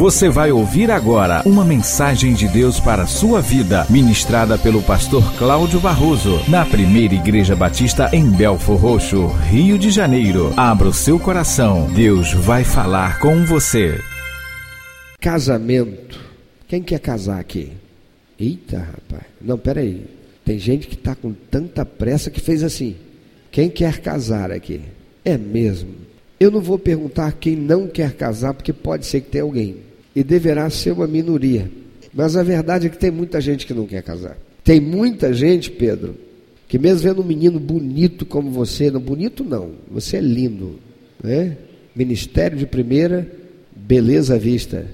Você vai ouvir agora uma mensagem de Deus para a sua vida, ministrada pelo pastor Cláudio Barroso, na primeira Igreja Batista em Belfor Roxo, Rio de Janeiro. Abra o seu coração, Deus vai falar com você. Casamento. Quem quer casar aqui? Eita, rapaz. Não, peraí. Tem gente que está com tanta pressa que fez assim. Quem quer casar aqui? É mesmo. Eu não vou perguntar quem não quer casar, porque pode ser que tenha alguém. E deverá ser uma minoria. Mas a verdade é que tem muita gente que não quer casar. Tem muita gente, Pedro, que mesmo vendo um menino bonito como você, não bonito não, você é lindo, né? Ministério de primeira, beleza à vista,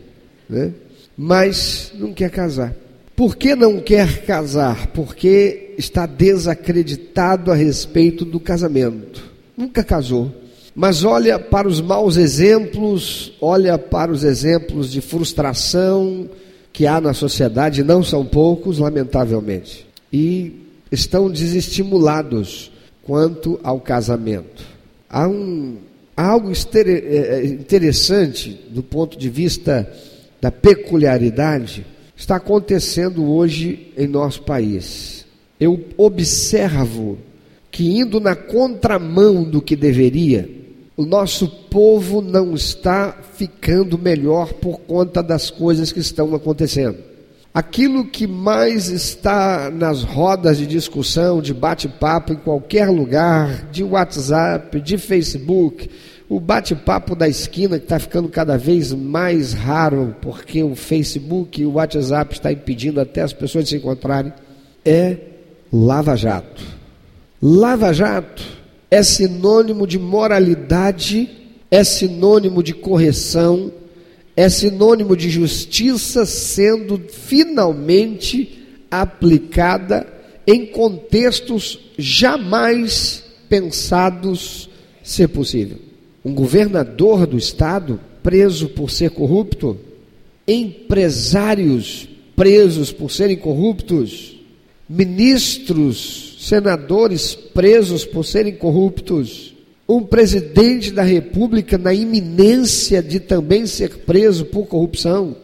né? Mas não quer casar. Por que não quer casar? Porque está desacreditado a respeito do casamento. Nunca casou mas olha para os maus exemplos, olha para os exemplos de frustração que há na sociedade, não são poucos, lamentavelmente, e estão desestimulados quanto ao casamento. Há, um, há algo é, é, interessante do ponto de vista da peculiaridade está acontecendo hoje em nosso país. Eu observo que indo na contramão do que deveria, o nosso povo não está ficando melhor por conta das coisas que estão acontecendo. Aquilo que mais está nas rodas de discussão, de bate-papo em qualquer lugar, de WhatsApp, de Facebook, o bate-papo da esquina que está ficando cada vez mais raro, porque o Facebook e o WhatsApp está impedindo até as pessoas se encontrarem, é Lava Jato. Lava Jato é sinônimo de moralidade, é sinônimo de correção, é sinônimo de justiça sendo finalmente aplicada em contextos jamais pensados ser possível. Um governador do estado preso por ser corrupto, empresários presos por serem corruptos, ministros senadores presos por serem corruptos, um presidente da República na iminência de também ser preso por corrupção.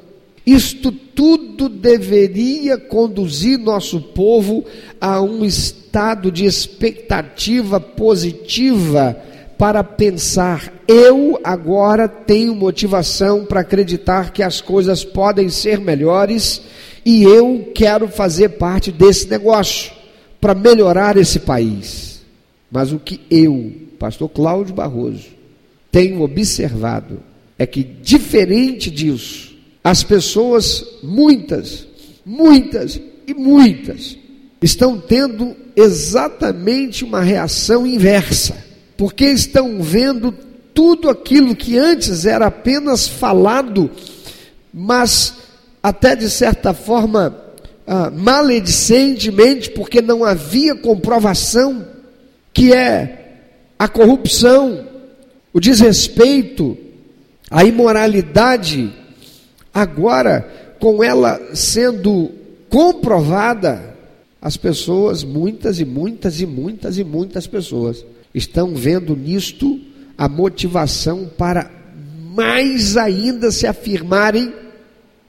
Isto tudo deveria conduzir nosso povo a um estado de expectativa positiva para pensar: eu agora tenho motivação para acreditar que as coisas podem ser melhores e eu quero fazer parte desse negócio para melhorar esse país. Mas o que eu, pastor Cláudio Barroso, tenho observado é que, diferente disso, as pessoas, muitas, muitas e muitas, estão tendo exatamente uma reação inversa, porque estão vendo tudo aquilo que antes era apenas falado, mas até de certa forma ah, maledicentemente, porque não havia comprovação, que é a corrupção, o desrespeito, a imoralidade, agora, com ela sendo comprovada, as pessoas, muitas e muitas e muitas e muitas pessoas, estão vendo nisto a motivação para mais ainda se afirmarem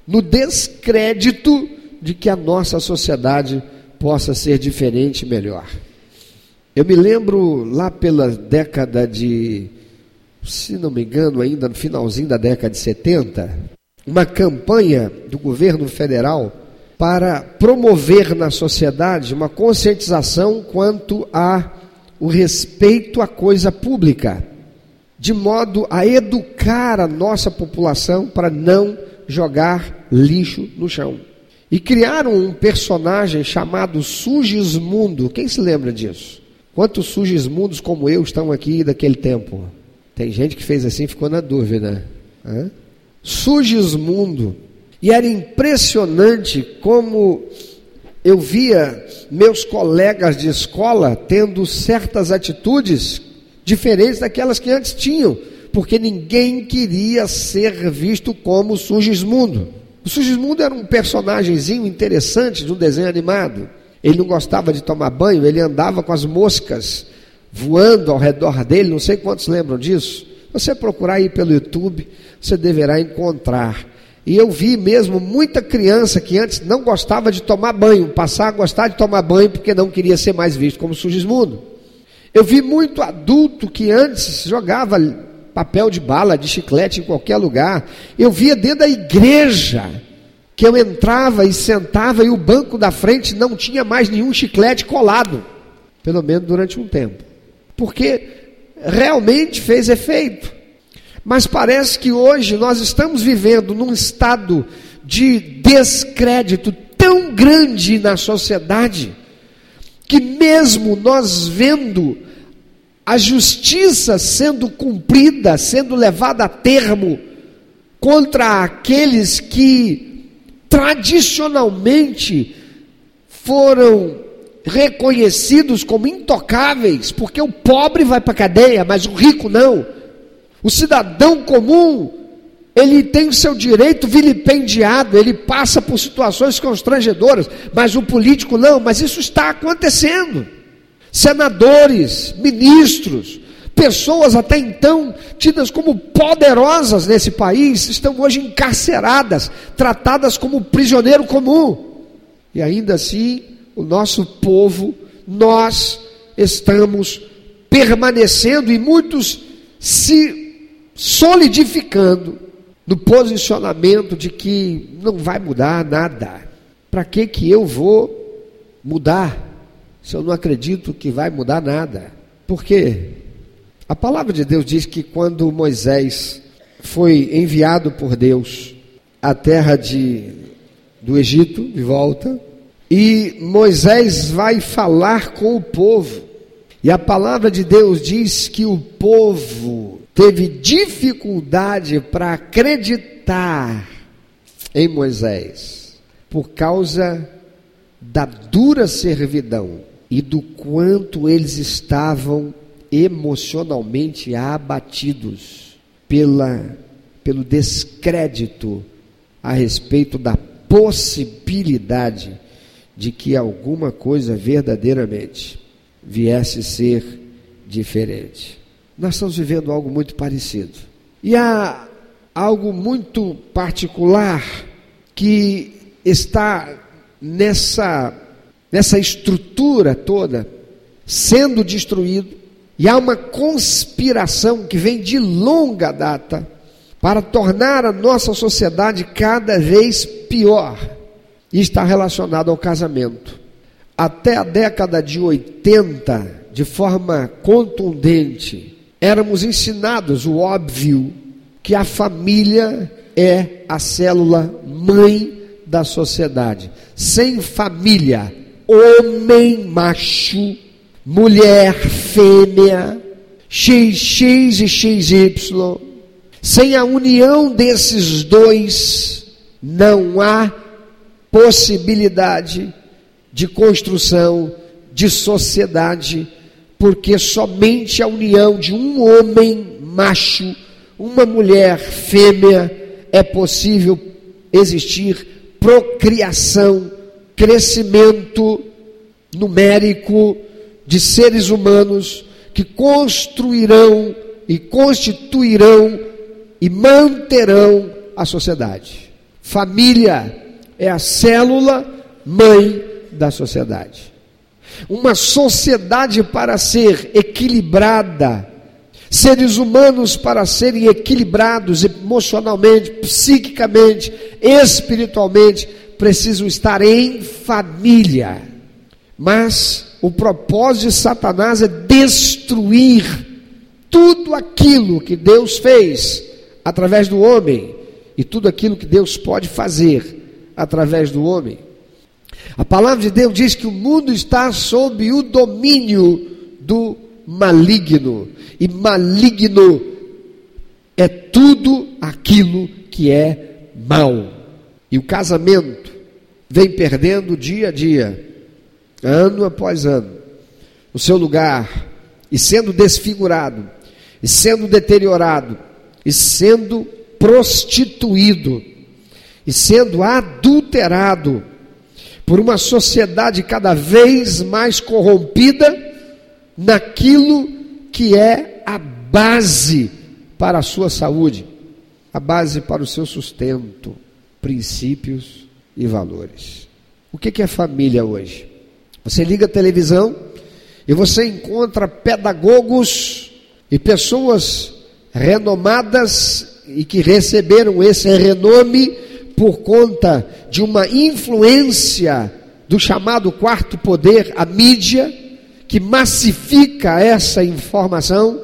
no descrédito de que a nossa sociedade possa ser diferente e melhor. Eu me lembro lá pela década de, se não me engano, ainda no finalzinho da década de 70, uma campanha do governo federal para promover na sociedade uma conscientização quanto a o respeito à coisa pública, de modo a educar a nossa população para não jogar lixo no chão. E criaram um personagem chamado Sugismundo. Quem se lembra disso? Quantos Sugismundos como eu estão aqui daquele tempo? Tem gente que fez assim e ficou na dúvida. Hã? Sugismundo. E era impressionante como eu via meus colegas de escola tendo certas atitudes diferentes daquelas que antes tinham, porque ninguém queria ser visto como Sugismundo. O Sugismundo era um personagemzinho interessante de um desenho animado. Ele não gostava de tomar banho, ele andava com as moscas voando ao redor dele, não sei quantos lembram disso. Você procurar aí pelo YouTube, você deverá encontrar E eu vi mesmo muita criança que antes não gostava de tomar banho, passar a gostar de tomar banho porque não queria ser mais visto como sugismundo. Eu vi muito adulto que antes jogava papel de bala, de chiclete em qualquer lugar. Eu via dentro da igreja que eu entrava e sentava e o banco da frente não tinha mais nenhum chiclete colado, pelo menos durante um tempo, porque realmente fez efeito. Mas parece que hoje nós estamos vivendo num estado de descrédito tão grande na sociedade, que mesmo nós vendo a justiça sendo cumprida, sendo levada a termo contra aqueles que tradicionalmente foram reconhecidos como intocáveis, porque o pobre vai para a cadeia, mas o rico não. O cidadão comum, ele tem o seu direito vilipendiado, ele passa por situações constrangedoras, mas o político não, mas isso está acontecendo. Senadores, ministros, pessoas até então tidas como poderosas nesse país, estão hoje encarceradas, tratadas como prisioneiro comum. E ainda assim, o nosso povo, nós estamos permanecendo e muitos se solidificando no posicionamento de que não vai mudar nada. Para que que eu vou mudar se eu não acredito que vai mudar nada? Por quê? A palavra de Deus diz que quando Moisés foi enviado por Deus à terra de, do Egito, de volta, e Moisés vai falar com o povo, e a palavra de Deus diz que o povo teve dificuldade para acreditar em Moisés por causa da dura servidão e do quanto eles estavam emocionalmente abatidos pela, pelo descrédito a respeito da possibilidade de que alguma coisa verdadeiramente viesse ser diferente. Nós estamos vivendo algo muito parecido. E há algo muito particular que está nessa, nessa estrutura toda sendo destruído, e há uma conspiração que vem de longa data para tornar a nossa sociedade cada vez pior, e está relacionado ao casamento. Até a década de 80, de forma contundente, éramos ensinados o óbvio que a família é a célula mãe da sociedade. Sem família, homem macho, mulher fêmea, XX e XY, sem a união desses dois, não há possibilidade de construção de sociedade porque somente a união de um homem macho, uma mulher fêmea, é possível existir procriação, crescimento numérico de seres humanos que construirão e constituirão e manterão a sociedade. Família é a célula mãe da sociedade. Uma sociedade para ser equilibrada, seres humanos para serem equilibrados emocionalmente, psiquicamente, espiritualmente, precisam estar em família. Mas o propósito de Satanás é destruir tudo aquilo que Deus fez através do homem e tudo aquilo que Deus pode fazer através do homem. A palavra de Deus diz que o mundo está sob o domínio do maligno, e maligno é tudo aquilo que é mal. E o casamento vem perdendo dia a dia, ano após ano, o seu lugar, e sendo desfigurado, e sendo deteriorado, e sendo prostituído, e sendo adulterado por uma sociedade cada vez mais corrompida naquilo que é a base para a sua saúde, a base para o seu sustento. princípios e valores. O que é família hoje? Você liga a televisão e você encontra pedagogos e pessoas renomadas e que receberam esse renome por conta de uma influência do chamado quarto poder, a mídia, que massifica essa informação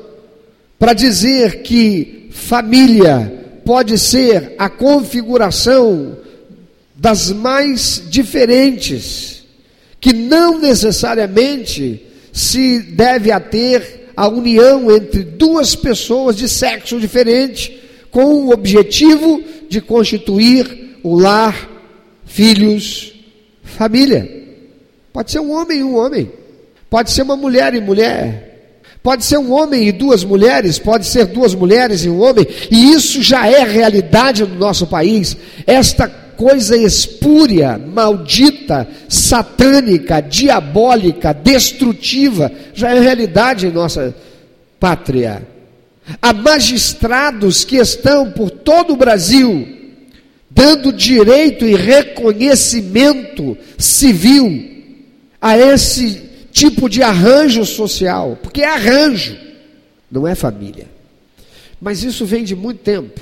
para dizer que família pode ser a configuração das mais diferentes, que não necessariamente se deve a ter a união entre duas pessoas de sexo diferente, com o objetivo de constituir o lar, filhos, família. Pode ser um homem e um homem, pode ser uma mulher e mulher, Pode ser um homem e duas mulheres, pode ser duas mulheres e um homem, e isso já é realidade no nosso país. Esta coisa espúria, maldita, satânica, diabólica, destrutiva, já é realidade em nossa pátria. Há magistrados que estão por todo o Brasil dando direito e reconhecimento civil a esse tipo de arranjo social, porque é arranjo, não é família. Mas isso vem de muito tempo.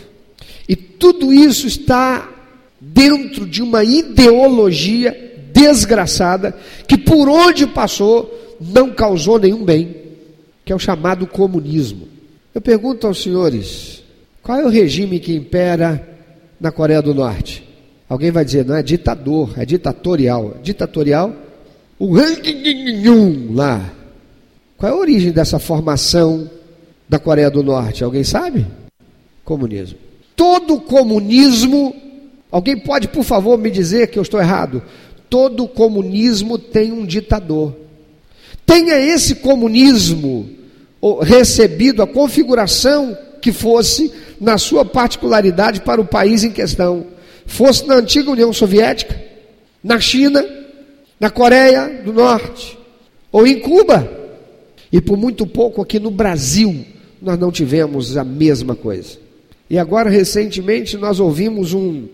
E tudo isso está dentro de uma ideologia desgraçada que por onde passou não causou nenhum bem, que é o chamado comunismo. Eu pergunto aos senhores, qual é o regime que impera na Coreia do Norte? Alguém vai dizer, não é ditador, é ditatorial. Ditatorial o lá. Qual é a origem dessa formação da Coreia do Norte? Alguém sabe? Comunismo. Todo comunismo, alguém pode, por favor, me dizer que eu estou errado? Todo comunismo tem um ditador. Tenha esse comunismo recebido a configuração que fosse na sua particularidade para o país em questão, fosse na antiga União Soviética, na China, na Coreia do Norte ou em Cuba. E por muito pouco aqui no Brasil nós não tivemos a mesma coisa. E agora, recentemente, nós ouvimos um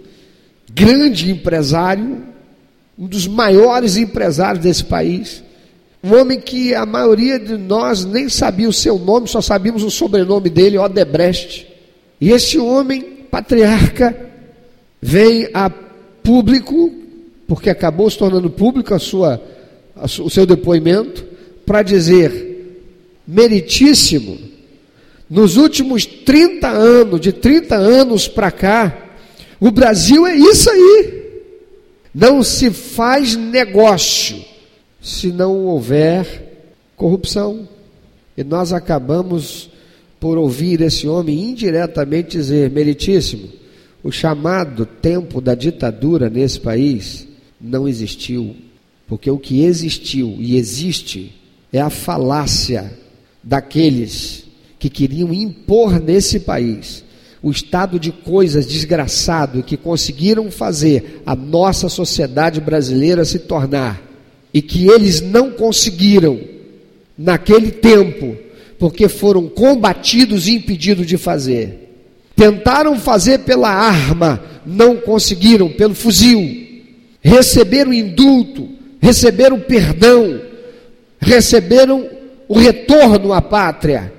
grande empresário, um dos maiores empresários desse país, um homem que a maioria de nós nem sabia o seu nome, só sabíamos o sobrenome dele, Odebrecht. E esse homem, patriarca, vem a público porque acabou se tornando público a sua, a o seu depoimento, para dizer, meritíssimo, nos últimos 30 anos, de 30 anos para cá, o Brasil é isso aí. Não se faz negócio se não houver corrupção. E nós acabamos por ouvir esse homem indiretamente dizer: Meritíssimo, o chamado tempo da ditadura nesse país não existiu, porque o que existiu e existe é a falácia daqueles que queriam impor nesse país o estado de coisas desgraçado que conseguiram fazer a nossa sociedade brasileira se tornar e que eles não conseguiram naquele tempo, porque foram combatidos e impedidos de fazer. Tentaram fazer pela arma, não conseguiram, pelo fuzil receberam indulto, receberam perdão, receberam o retorno à pátria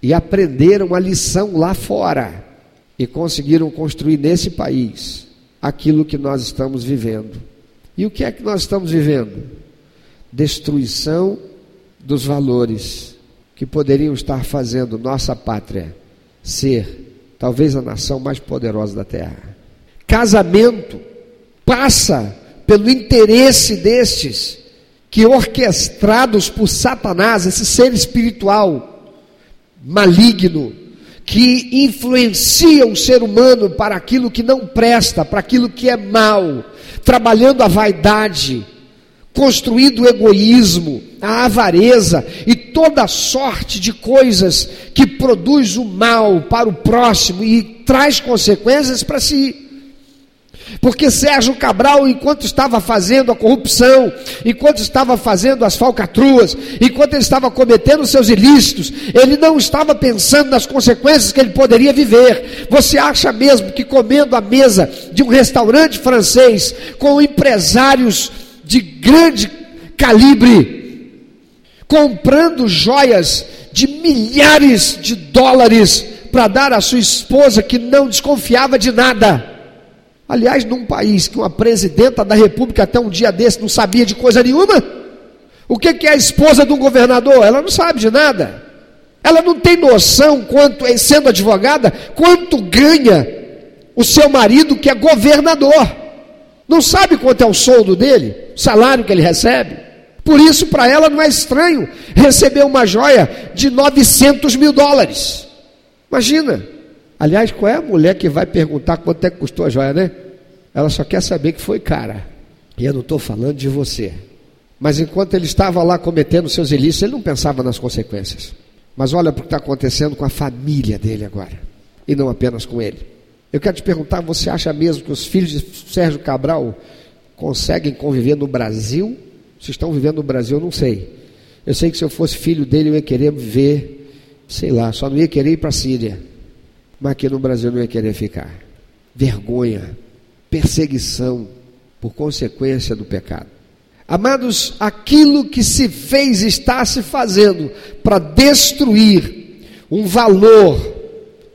e aprenderam a lição lá fora e conseguiram construir nesse país aquilo que nós estamos vivendo. E o que é que nós estamos vivendo? Destruição dos valores que poderiam estar fazendo nossa pátria ser talvez a nação mais poderosa da terra. Casamento passa pelo interesse destes que orquestrados por Satanás, esse ser espiritual maligno, que influencia o ser humano para aquilo que não presta, para aquilo que é mal, trabalhando a vaidade, construindo o egoísmo, a avareza e toda sorte de coisas que produz o mal para o próximo e traz consequências para si. Porque Sérgio Cabral, enquanto estava fazendo a corrupção, enquanto estava fazendo as falcatruas, enquanto ele estava cometendo seus ilícitos, ele não estava pensando nas consequências que ele poderia viver. Você acha mesmo que comendo à mesa de um restaurante francês com empresários de grande calibre, comprando joias de milhares de dólares para dar à sua esposa que não desconfiava de nada? Aliás, num país que uma presidenta da república até um dia desse não sabia de coisa nenhuma, o que, é a esposa de um governador? Ela não sabe de nada. Ela não tem noção, quanto, sendo advogada, quanto ganha o seu marido que é governador. Não sabe quanto é o soldo dele, o salário que ele recebe. Por isso, para ela não é estranho receber uma joia de 900 mil dólares. Imagina. Aliás, qual é a mulher que vai perguntar quanto é que custou a joia, né? Ela só quer saber que foi cara. E eu não estou falando de você. Mas enquanto ele estava lá cometendo seus ilícitos, ele não pensava nas consequências. Mas olha o que está acontecendo com a família dele agora. E não apenas com ele. Eu quero te perguntar: você acha mesmo que os filhos de Sérgio Cabral conseguem conviver no Brasil? Se estão vivendo no Brasil, eu não sei. Eu sei que se eu fosse filho dele, eu ia querer viver, sei lá, só não ia querer ir para a Síria mas aqui no Brasil não ia querer ficar. Vergonha, perseguição por consequência do pecado. Amados, aquilo que se fez está se fazendo para destruir um valor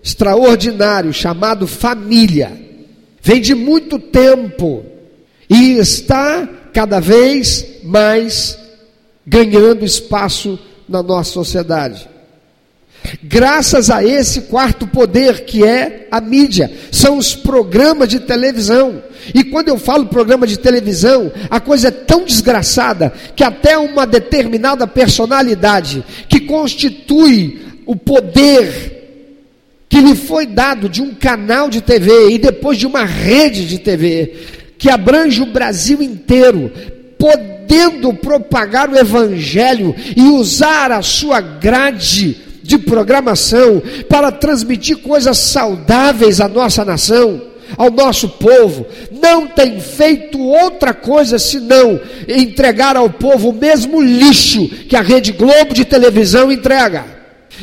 extraordinário chamado família. Vem de muito tempo e está cada vez mais ganhando espaço na nossa sociedade. Graças a esse quarto poder que é a mídia, são os programas de televisão. E quando eu falo programa de televisão, a coisa é tão desgraçada que até uma determinada personalidade que constitui o poder que lhe foi dado de um canal de TV e depois de uma rede de TV que abrange o Brasil inteiro, podendo propagar o evangelho e usar a sua grade de programação para transmitir coisas saudáveis à nossa nação, ao nosso povo, não tem feito outra coisa senão entregar ao povo o mesmo lixo que a Rede Globo de televisão entrega.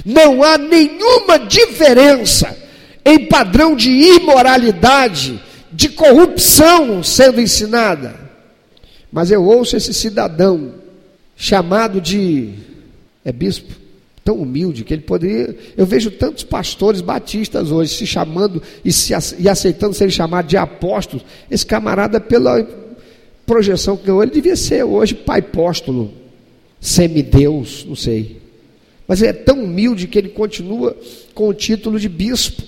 Não há nenhuma diferença em padrão de imoralidade, de corrupção sendo ensinada. Mas eu ouço esse cidadão chamado de é bispo tão humilde que ele poderia. Eu vejo tantos pastores batistas hoje se chamando e, se, e aceitando serem chamados de apóstolos. Esse camarada, pela projeção que ganhou, ele devia ser hoje pai apóstolo, semideus, não sei. Mas ele é tão humilde que ele continua com o título de bispo.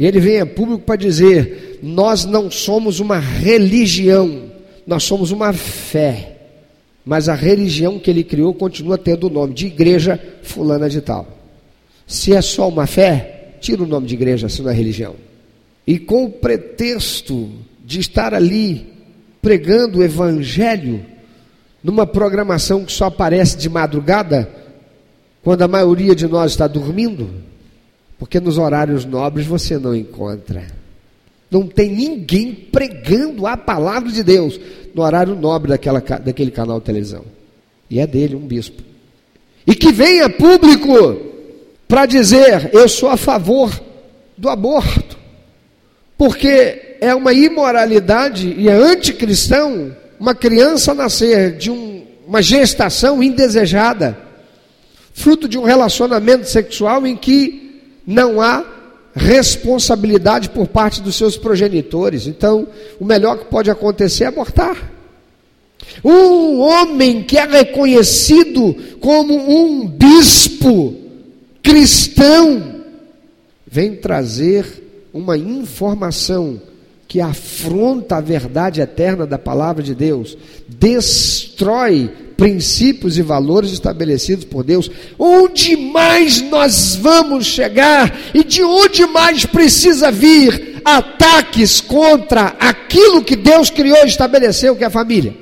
E ele vem a público para dizer: Nós não somos uma religião, nós somos uma fé mas a religião que ele criou continua tendo o nome de igreja fulana de tal. Se é só uma fé, tira o nome de igreja, se não é religião. E com o pretexto de estar ali pregando o evangelho numa programação que só aparece de madrugada, quando a maioria de nós está dormindo, porque nos horários nobres você não encontra. Não tem ninguém pregando a palavra de Deus no horário nobre daquela, daquele canal de televisão. E é dele, um bispo. E que venha público para dizer: eu sou a favor do aborto. Porque é uma imoralidade e é anticristão uma criança nascer de um, uma gestação indesejada, fruto de um relacionamento sexual em que não há responsabilidade por parte dos seus progenitores. Então, o melhor que pode acontecer é abortar. Um homem que é reconhecido como um bispo cristão vem trazer uma informação que afronta a verdade eterna da palavra de Deus, destrói princípios e valores estabelecidos por Deus. Onde mais nós vamos chegar e de onde mais precisa vir ataques contra aquilo que Deus criou e estabeleceu, que é a família?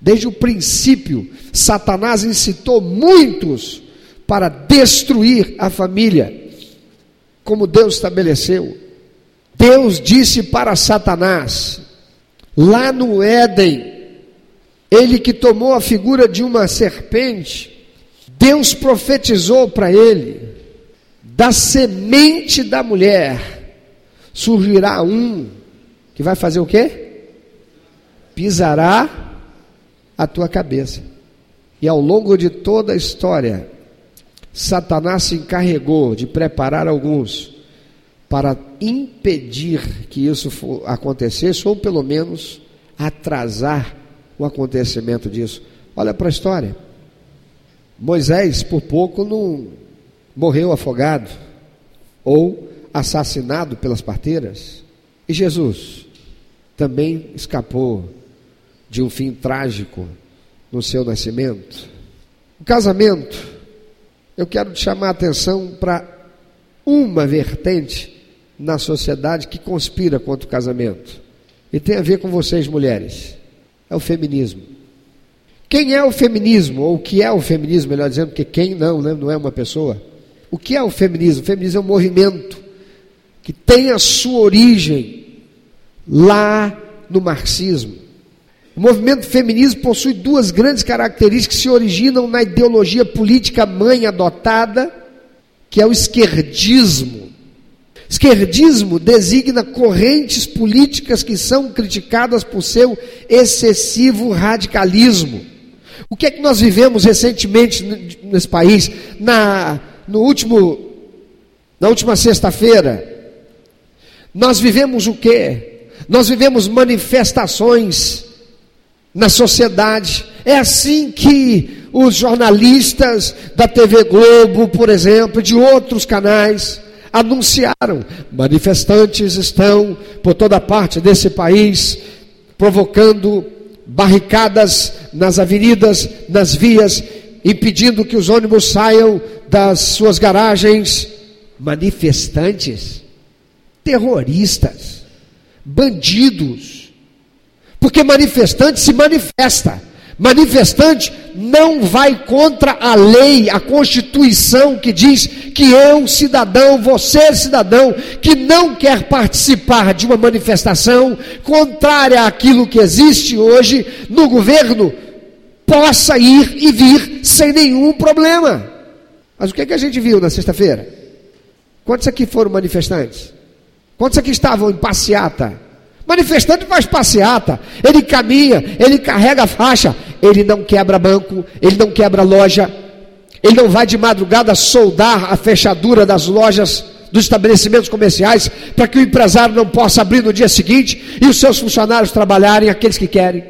Desde o princípio, Satanás incitou muitos para destruir a família, como Deus estabeleceu Deus disse para Satanás, lá no Éden, ele que tomou a figura de uma serpente, Deus profetizou para ele: da semente da mulher surgirá um que vai fazer o quê? Pisará a tua cabeça. E ao longo de toda a história, Satanás se encarregou de preparar alguns para impedir que isso acontecesse, ou pelo menos atrasar o acontecimento disso. Olha para a história. Moisés, por pouco, não morreu afogado ou assassinado pelas parteiras. E Jesus também escapou de um fim trágico no seu nascimento. O casamento, eu quero te chamar a atenção para uma vertente na sociedade que conspira contra o casamento. E tem a ver com vocês, mulheres. É o feminismo. Quem é o feminismo? Ou o que é o feminismo, melhor dizendo, porque quem não, né? não é uma pessoa. O que é o feminismo? O feminismo é um movimento que tem a sua origem lá no marxismo. O movimento feminismo possui duas grandes características que se originam na ideologia política mãe adotada, que é o esquerdismo. Esquerdismo designa correntes políticas que são criticadas por seu excessivo radicalismo. O que é que nós vivemos recentemente nesse país? Na, no último, na última sexta-feira, nós vivemos o quê? Nós vivemos manifestações na sociedade. É assim que os jornalistas da TV Globo, por exemplo, de outros canais, anunciaram: manifestantes estão por toda parte desse país provocando barricadas nas avenidas, nas vias, impedindo que os ônibus saiam das suas garagens. Manifestantes, terroristas, bandidos, porque manifestante se manifesta. Manifestante não vai contra a lei, a Constituição que diz que eu, cidadão, você, cidadão, que não quer participar de uma manifestação contrária àquilo que existe hoje no governo, possa ir e vir sem nenhum problema. Mas o que, é que a gente viu na sexta-feira? Quantos aqui foram manifestantes? Quantos aqui estavam em passeata? Manifestante faz passeata, ele caminha, ele carrega a faixa, ele não quebra banco, ele não quebra loja, ele não vai de madrugada soldar a fechadura das lojas, dos estabelecimentos comerciais, para que o empresário não possa abrir no dia seguinte e os seus funcionários trabalharem aqueles que querem.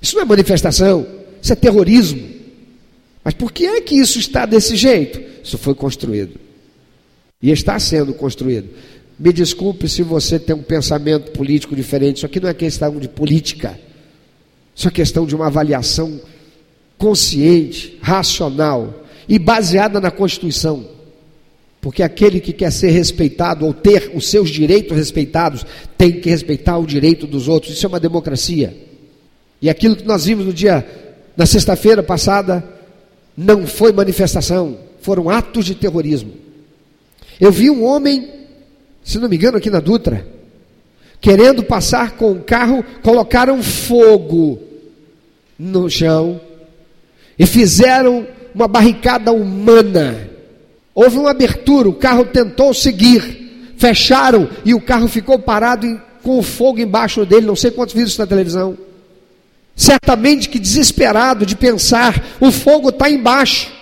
Isso não é manifestação, isso é terrorismo. Mas por que é que isso está desse jeito? Isso foi construído. E está sendo construído. Me desculpe se você tem um pensamento político diferente. Isso aqui não é questão de política. Isso é questão de uma avaliação consciente, racional e baseada na Constituição. Porque aquele que quer ser respeitado ou ter os seus direitos respeitados tem que respeitar o direito dos outros. Isso é uma democracia. E aquilo que nós vimos no dia, na sexta-feira passada, não foi manifestação, foram atos de terrorismo. Eu vi um homem se não me engano, aqui na Dutra, querendo passar com o carro, colocaram fogo no chão e fizeram uma barricada humana. Houve uma abertura, o carro tentou seguir, fecharam e o carro ficou parado com o fogo embaixo dele. Não sei quantos vídeos na televisão. Certamente que desesperado de pensar: o fogo está embaixo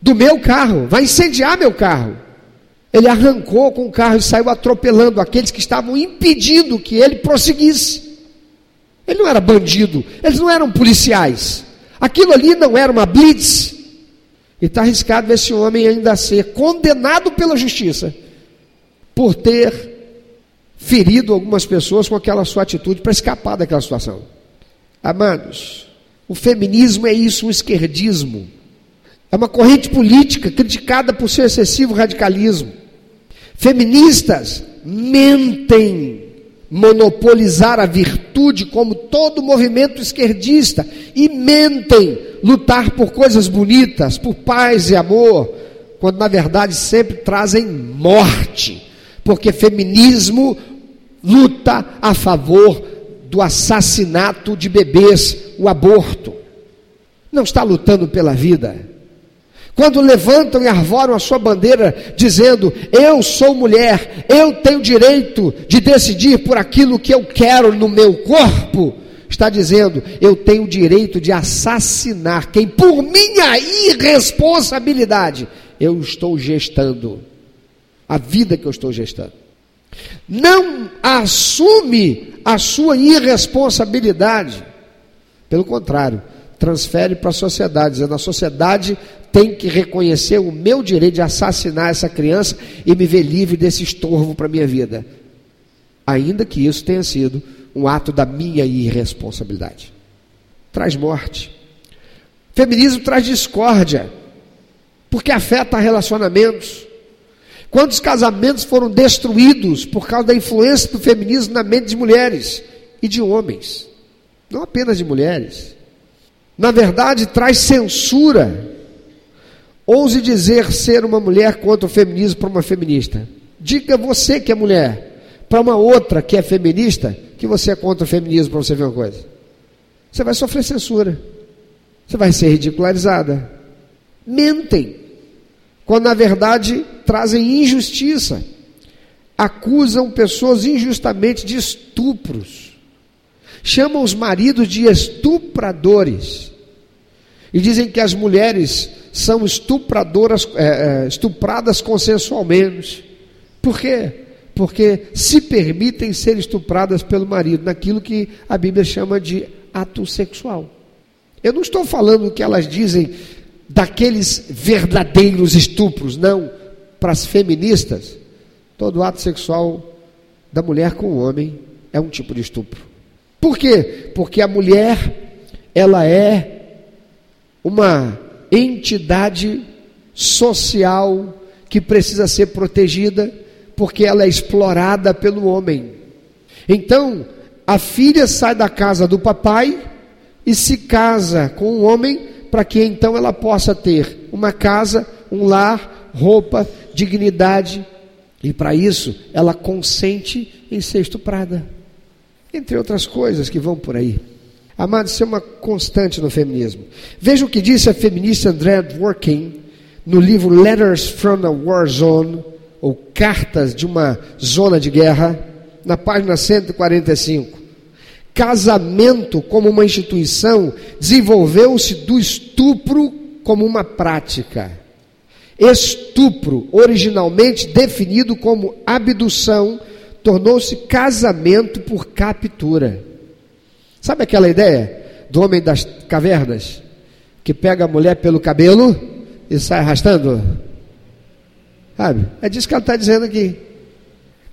do meu carro, vai incendiar meu carro. Ele arrancou com o carro e saiu atropelando aqueles que estavam impedindo que ele prosseguisse. Ele não era bandido, eles não eram policiais. Aquilo ali não era uma blitz. E está arriscado esse homem ainda ser condenado pela justiça por ter ferido algumas pessoas com aquela sua atitude para escapar daquela situação. Amados, o feminismo é isso, o esquerdismo. É uma corrente política criticada por seu excessivo radicalismo. Feministas mentem monopolizar a virtude como todo movimento esquerdista e mentem lutar por coisas bonitas, por paz e amor, quando na verdade sempre trazem morte, porque feminismo luta a favor do assassinato de bebês, o aborto. Não está lutando pela vida. Quando levantam e arvoram a sua bandeira, dizendo: Eu sou mulher, eu tenho direito de decidir por aquilo que eu quero no meu corpo, está dizendo: Eu tenho o direito de assassinar quem, por minha irresponsabilidade, eu estou gestando, a vida que eu estou gestando. Não assume a sua irresponsabilidade, pelo contrário, transfere para a sociedade, dizendo: a sociedade tem que reconhecer o meu direito de assassinar essa criança e me ver livre desse estorvo para minha vida, ainda que isso tenha sido um ato da minha irresponsabilidade. Traz morte. Feminismo traz discórdia, porque afeta relacionamentos. Quantos casamentos foram destruídos por causa da influência do feminismo na mente de mulheres e de homens, não apenas de mulheres. Na verdade, traz censura. Ouse dizer ser uma mulher contra o feminismo para uma feminista. Diga você que é mulher para uma outra que é feminista que você é contra o feminismo para você ver uma coisa. Você vai sofrer censura. Você vai ser ridicularizada. Mentem. Quando na verdade trazem injustiça. Acusam pessoas injustamente de estupros chamam os maridos de estupradores e dizem que as mulheres são estupradoras, é, é, estupradas consensualmente. Por quê? Porque se permitem ser estupradas pelo marido, naquilo que a Bíblia chama de ato sexual. Eu não estou falando que elas dizem daqueles verdadeiros estupros, não. Para as feministas, todo ato sexual da mulher com o homem é um tipo de estupro. Por quê? Porque a mulher, ela é uma entidade social que precisa ser protegida, porque ela é explorada pelo homem. Então, a filha sai da casa do papai e se casa com um homem para que então ela possa ter uma casa, um lar, roupa, dignidade, e para isso ela consente em ser estuprada entre outras coisas que vão por aí. Amado, isso é uma constante no feminismo. Veja o que disse a feminista Andrea Dworkin no livro Letters from a War Zone, ou Cartas de uma Zona de Guerra, na página 145. Casamento como uma instituição desenvolveu-se do estupro como uma prática. Estupro, originalmente definido como abdução, tornou-se casamento por captura. Sabe aquela ideia do homem das cavernas que pega a mulher pelo cabelo e sai arrastando? Sabe? É disso que ela está dizendo aqui.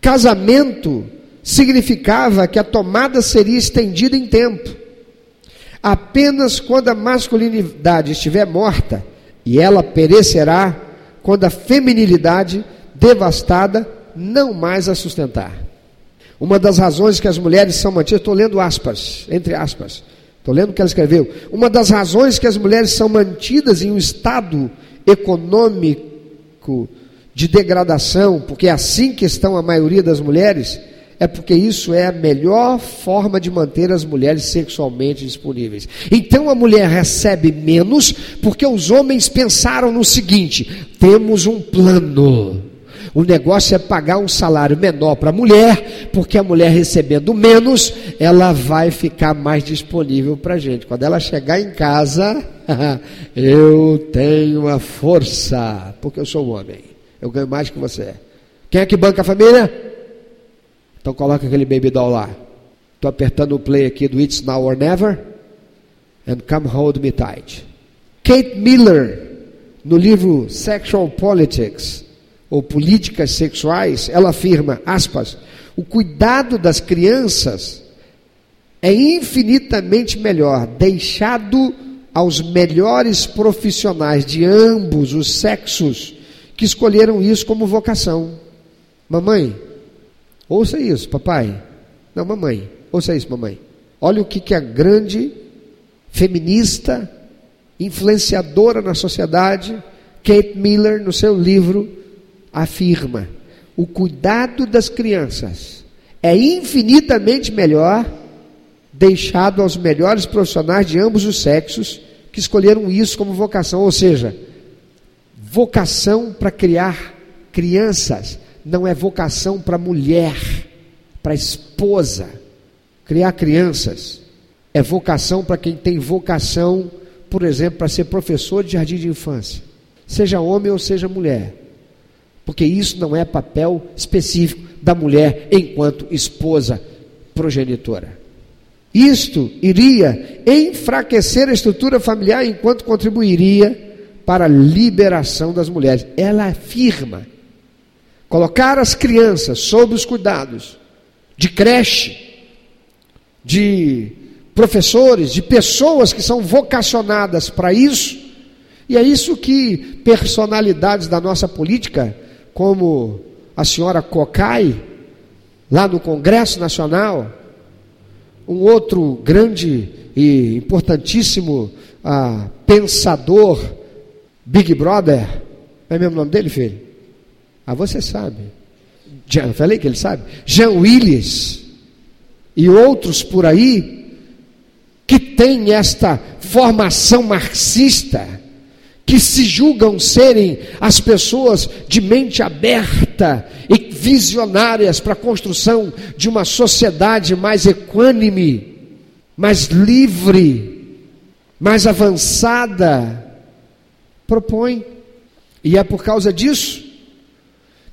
Casamento significava que a tomada seria estendida em tempo. Apenas quando a masculinidade estiver morta, e ela perecerá, quando a feminilidade devastada não mais a sustentar. Uma das razões que as mulheres são mantidas, estou lendo aspas, entre aspas, estou lendo o que ela escreveu. Uma das razões que as mulheres são mantidas em um estado econômico de degradação, porque é assim que estão a maioria das mulheres, é porque isso é a melhor forma de manter as mulheres sexualmente disponíveis. Então a mulher recebe menos, porque os homens pensaram no seguinte: temos um plano. O negócio é pagar um salário menor para a mulher, porque a mulher recebendo menos, ela vai ficar mais disponível para a gente. Quando ela chegar em casa, eu tenho a força, porque eu sou um homem. Eu ganho mais que você. Quem é que banca a família? Então coloca aquele baby doll lá. Estou apertando o play aqui do It's Now or Never. And Come Hold Me Tight. Kate Miller, no livro Sexual Politics, ou políticas sexuais, ela afirma, aspas, o cuidado das crianças é infinitamente melhor deixado aos melhores profissionais de ambos os sexos que escolheram isso como vocação. Mamãe, ouça isso, papai. Não, mamãe, ouça isso, mamãe. Olha o que, que a grande feminista, influenciadora na sociedade, Kate Miller, no seu livro, afirma: o cuidado das crianças é infinitamente melhor deixado aos melhores profissionais de ambos os sexos que escolheram isso como vocação, ou seja, vocação para criar crianças não é vocação para mulher, para esposa. Criar crianças é vocação para quem tem vocação, por exemplo, para ser professor de jardim de infância, seja homem ou seja mulher. Porque isso não é papel específico da mulher enquanto esposa progenitora. Isto iria enfraquecer a estrutura familiar enquanto contribuiria para a liberação das mulheres. Ela afirma colocar as crianças sob os cuidados de creche, de professores, de pessoas que são vocacionadas para isso, e é isso que personalidades da nossa política, como a senhora Cocai, lá no Congresso Nacional, um outro grande e importantíssimo ah, pensador, Big Brother, é mesmo o nome dele, filho? Ah, você sabe. Já falei que ele sabe. Jean Willis e outros por aí que têm esta formação marxista, que se julgam serem as pessoas de mente aberta e visionárias para a construção de uma sociedade mais equânime, mais livre, mais avançada, propõe. E é por causa disso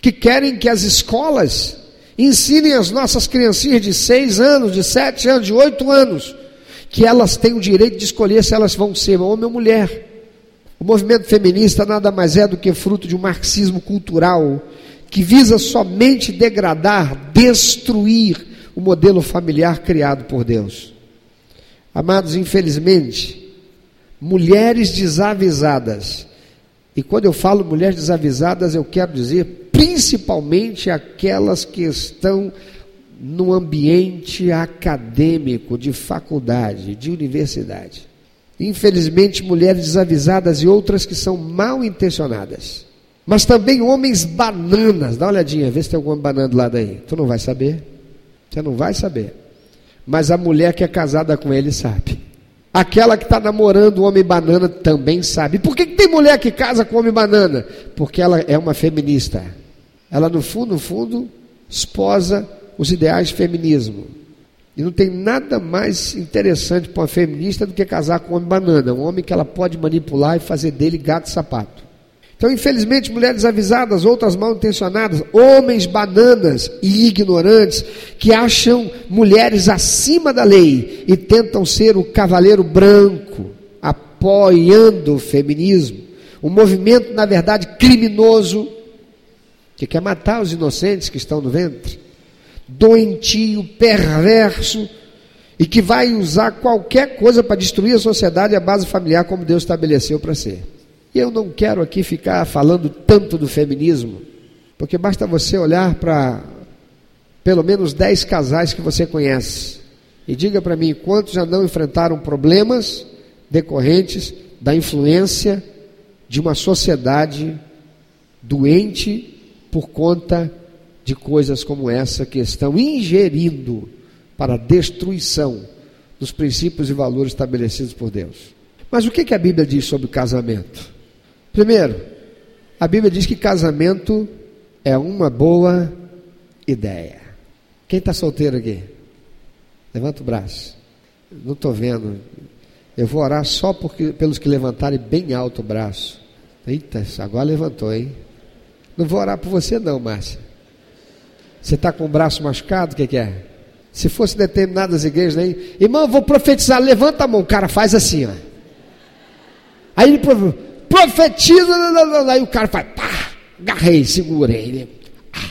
que querem que as escolas ensinem as nossas criancinhas de seis anos, de sete anos, de oito anos, que elas têm o direito de escolher se elas vão ser homem ou mulher. O movimento feminista nada mais é do que fruto de um marxismo cultural que visa somente degradar, destruir o modelo familiar criado por Deus. Amados, infelizmente, mulheres desavisadas, e quando eu falo mulheres desavisadas, eu quero dizer principalmente aquelas que estão no ambiente acadêmico, de faculdade, de universidade. Infelizmente, mulheres desavisadas e outras que são mal intencionadas. Mas também homens bananas. Dá uma olhadinha, vê se tem algum banana do lado aí. Tu não vai saber. Você não vai saber. Mas a mulher que é casada com ele sabe. Aquela que está namorando o homem banana também sabe. Por que, que tem mulher que casa com homem banana? Porque ela é uma feminista. Ela, no fundo, no fundo, esposa os ideais de feminismo. E não tem nada mais interessante para uma feminista do que casar com um homem banana, um homem que ela pode manipular e fazer dele gato e sapato. Então, infelizmente, mulheres avisadas, outras mal intencionadas, homens bananas e ignorantes que acham mulheres acima da lei e tentam ser o cavaleiro branco, apoiando o feminismo. Um movimento, na verdade, criminoso, que quer matar os inocentes que estão no ventre, doentio, perverso, e que vai usar qualquer coisa para destruir a sociedade e a base familiar como Deus estabeleceu para ser. E eu não quero aqui ficar falando tanto do feminismo, porque basta você olhar para pelo menos dez casais que você conhece e diga para mim quantos já não enfrentaram problemas decorrentes da influência de uma sociedade doente por conta de coisas como essa que estão ingerindo para a destruição dos princípios e valores estabelecidos por Deus. Mas o que, a Bíblia diz sobre casamento? Primeiro, a Bíblia diz que casamento é uma boa ideia. Quem está solteiro aqui? Levanta o braço. Não estou vendo. Eu vou orar só porque, pelos que levantarem bem alto o braço. Eita, agora levantou, hein? Não vou orar por você, não, Márcia. Você está com o braço machucado? O que, que é? Se fosse determinadas igrejas aí, irmão, vou profetizar, levanta a mão, o cara faz assim, ó. Aí ele profetiza, aí o cara faz, pá, agarrei, segurei. Ele, ah,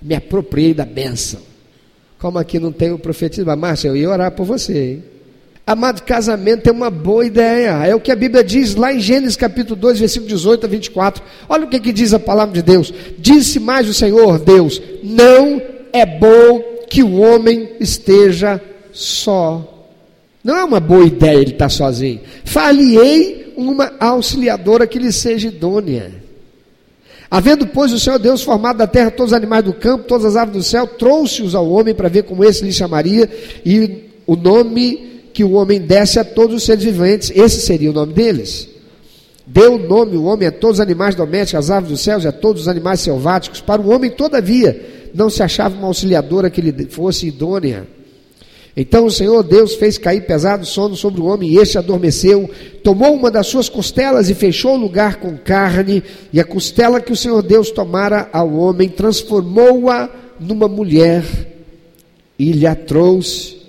me apropriei da bênção. Como aqui não tem o profetismo, mas Márcia, eu ia orar por você, hein? Amado, casamento é uma boa ideia. É o que a Bíblia diz lá em Gênesis capítulo 2, versículo 18 a 24. Olha o que, que diz a palavra de Deus. Disse mais o Senhor, Deus: Não é bom que o homem esteja só. Não é uma boa ideia ele estar sozinho. Falhei uma auxiliadora que lhe seja idônea. Havendo, pois, o Senhor Deus formado da terra todos os animais do campo, todas as aves do céu, trouxe-os ao homem para ver como esse lhe chamaria, e o nome que o homem desse a todos os seres viventes, esse seria o nome deles. Deu nome o homem a todos os animais domésticos, às aves dos céus e a todos os animais selváticos. Para o homem, todavia, não se achava uma auxiliadora que lhe fosse idônea. Então o Senhor Deus fez cair pesado sono sobre o homem, e este adormeceu, tomou uma das suas costelas e fechou o lugar com carne, e a costela que o Senhor Deus tomara ao homem, transformou-a numa mulher, e lhe a trouxe.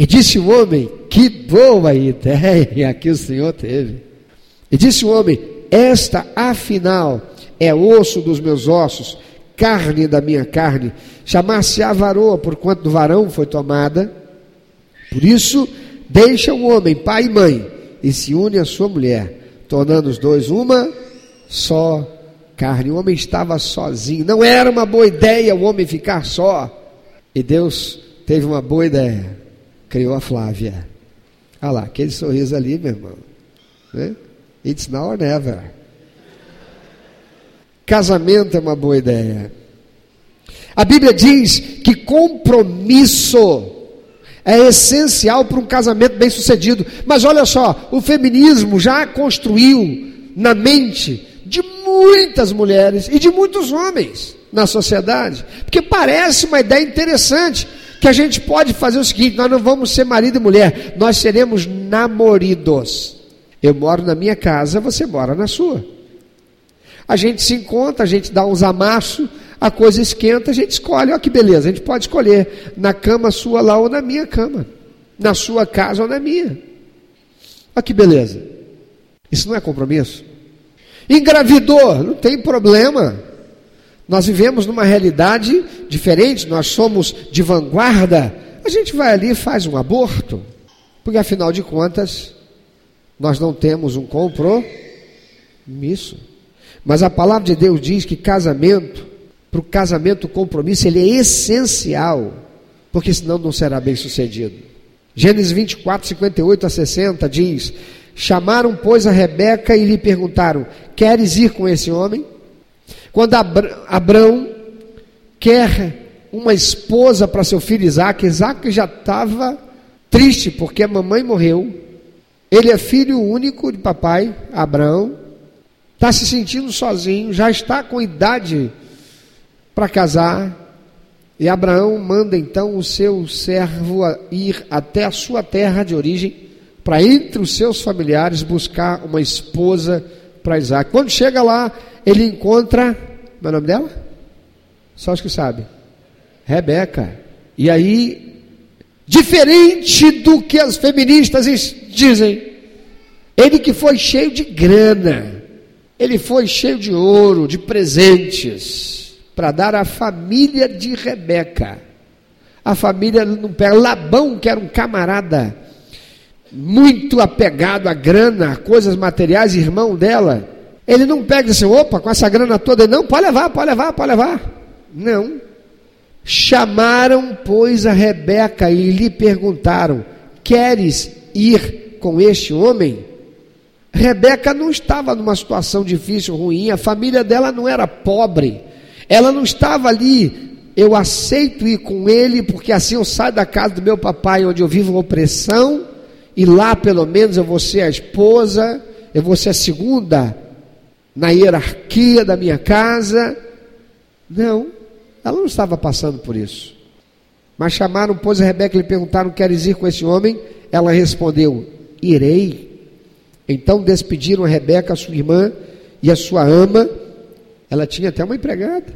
E disse o homem: Que boa ideia que o Senhor teve. E disse o homem: Esta, afinal, é osso dos meus ossos, carne da minha carne. Chamar-se-á varoa, porquanto do varão foi tomada. Por isso, deixa o homem, pai e mãe, e se une à sua mulher, tornando os dois uma só carne. O homem estava sozinho. Não era uma boa ideia o homem ficar só. E Deus teve uma boa ideia. Criou a Flávia. Olha lá, aquele sorriso ali, meu irmão. Né? It's now or never. Casamento é uma boa ideia. A Bíblia diz que compromisso é essencial para um casamento bem sucedido. Mas olha só, o feminismo já construiu na mente de muitas mulheres e de muitos homens na sociedade, porque parece uma ideia interessante que a gente pode fazer o seguinte: nós não vamos ser marido e mulher, nós seremos namoridos. Eu moro na minha casa, você mora na sua. A gente se encontra, a gente dá uns amassos, a coisa esquenta, a gente escolhe. Olha que beleza, a gente pode escolher na cama sua lá ou na minha cama, na sua casa ou na minha. Olha que beleza. Isso não é compromisso. Engravidou, não tem problema. Nós vivemos numa realidade diferente, nós somos de vanguarda. A gente vai ali e faz um aborto, porque afinal de contas, nós não temos um compromisso. Mas a palavra de Deus diz que casamento, para o casamento, o compromisso, ele é essencial, porque senão não será bem sucedido. Gênesis 24, 58 a 60 diz: Chamaram, pois, a Rebeca e lhe perguntaram: Queres ir com esse homem? Quando Abraão quer uma esposa para seu filho Isaac, Isaac já estava triste porque a mamãe morreu ele é filho único de papai, Abraão, está se sentindo sozinho, já está com idade para casar. E Abraão manda então o seu servo ir até a sua terra de origem, para entre os seus familiares buscar uma esposa para Isaac. Quando chega lá, ele encontra. Como é o nome dela? Só os que sabem. Rebeca. E aí diferente do que as feministas dizem. Ele que foi cheio de grana, ele foi cheio de ouro, de presentes, para dar à família de Rebeca. A família não pega. Labão, que era um camarada muito apegado à grana, a coisas materiais, irmão dela, ele não pega e diz assim: opa, com essa grana toda, não, pode levar, pode levar, pode levar. Não. Chamaram, pois, a Rebeca e lhe perguntaram: Queres ir com este homem? Rebeca não estava numa situação difícil, ruim, a família dela não era pobre, ela não estava ali. Eu aceito ir com ele, porque assim eu saio da casa do meu papai, onde eu vivo opressão, e lá pelo menos eu vou ser a esposa, eu vou ser a segunda na hierarquia da minha casa. Não, ela não estava passando por isso. Mas chamaram, pois, a Rebeca e lhe perguntaram: Queres ir com esse homem? Ela respondeu: Irei. Então despediram a Rebeca, a sua irmã e a sua ama. Ela tinha até uma empregada.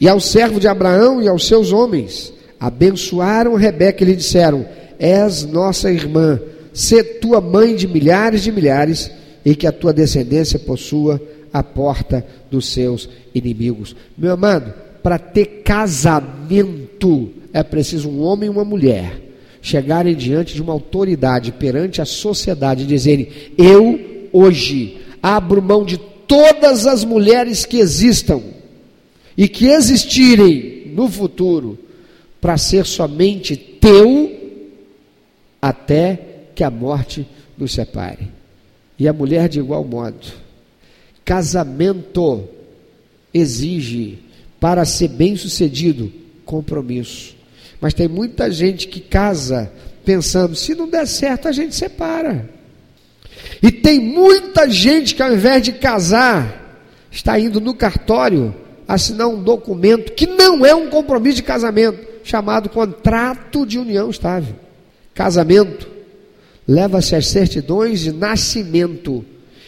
E ao servo de Abraão e aos seus homens. Abençoaram Rebeca e lhe disseram: És nossa irmã, sê tua mãe de milhares de milhares, e que a tua descendência possua a porta dos seus inimigos. Meu amado, para ter casamento é preciso um homem e uma mulher chegarem diante de uma autoridade perante a sociedade e dizerem: Eu hoje abro mão de todas as mulheres que existam e que existirem no futuro para ser somente teu até que a morte nos separe. E a mulher de igual modo. Casamento exige, para ser bem-sucedido, compromisso. Mas tem muita gente que casa pensando: se não der certo, a gente separa. E tem muita gente que, ao invés de casar, está indo no cartório assinar um documento que não é um compromisso de casamento, chamado contrato de união estável. Casamento leva-se às certidões de nascimento.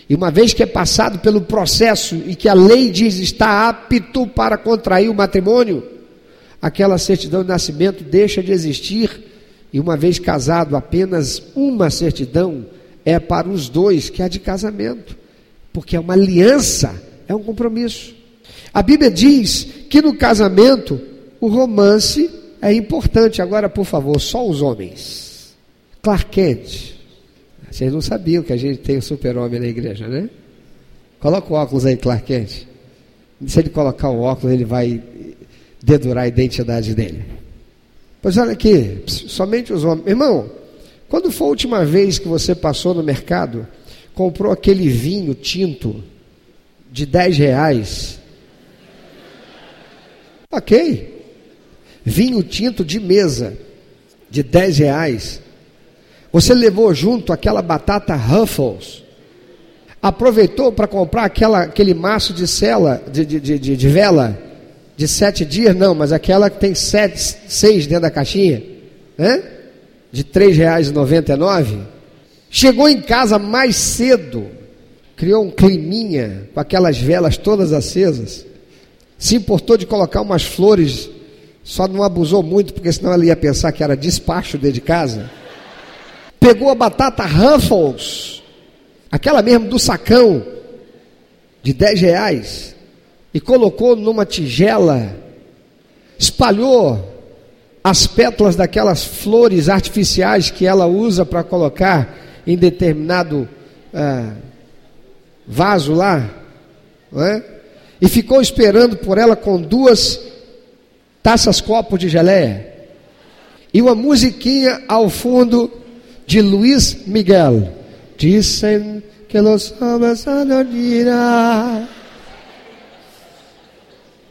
E uma vez que é passado pelo processo e que a lei diz está apto para contrair o matrimônio, aquela certidão de nascimento deixa de existir. E uma vez casado, apenas uma certidão é para os dois, que é a de casamento, porque é uma aliança, é um compromisso. A Bíblia diz que no casamento o romance é importante. Agora, por favor, só os homens. Clark Kent. Vocês não sabiam que a gente tem o super-homem na igreja, né? Coloca o óculos aí, Clark Kent. Se ele colocar o óculos, ele vai dedurar a identidade dele. Pois olha aqui, somente os homens. Irmão, quando foi a última vez que você passou no mercado, comprou aquele vinho tinto de 10 reais Ok. Vinho tinto de mesa, de 10 reais. Você levou junto aquela batata Ruffles. Aproveitou para comprar aquela, aquele maço de cela, de, de, de, de vela, de sete dias, não, mas aquela que tem sete, seis dentro da caixinha, né? De R$ 3,99. Chegou em casa mais cedo, criou um climinha com aquelas velas todas acesas se importou de colocar umas flores, só não abusou muito, porque senão ela ia pensar que era despacho dentro de casa. Pegou a batata Ruffles, aquela mesmo do sacão, de 10 reais, e colocou numa tigela, espalhou as pétalas daquelas flores artificiais que ela usa para colocar em determinado ah, vaso lá, é? e ficou esperando por ela com duas taças copos de geleia e uma musiquinha ao fundo de Luiz Miguel. Dizem que los hombres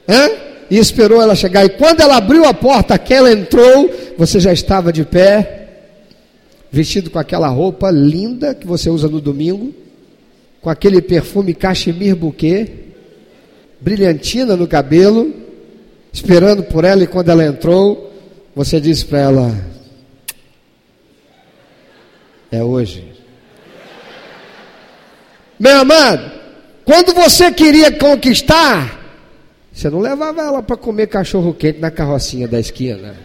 Hã? E esperou ela chegar. E quando ela abriu a porta, que ela entrou, você já estava de pé, vestido com aquela roupa linda que você usa no domingo, com aquele perfume cachemir bouquet brilhantina no cabelo, esperando por ela, e quando ela entrou, você disse para ela: É hoje. Meu amado, quando você queria conquistar, você não levava ela para comer cachorro quente na carrocinha da esquina.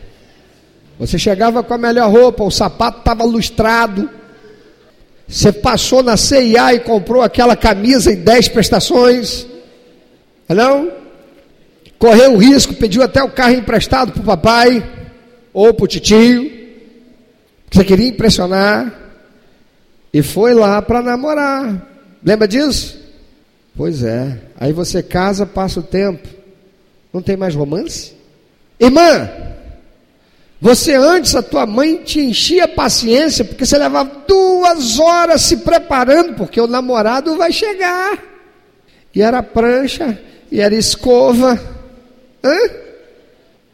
Você chegava com a melhor roupa, o sapato estava lustrado. Você passou na CIA e comprou aquela camisa em 10 prestações. Não? Correu o risco, pediu até o carro emprestado para o papai ou para o que você queria impressionar, e foi lá para namorar. Lembra disso? Pois é. Aí você casa, passa o tempo, não tem mais romance? Irmã, você antes, a tua mãe te enchia paciência, porque você levava duas horas se preparando, porque o namorado vai chegar. E era prancha, e era escova. Hã?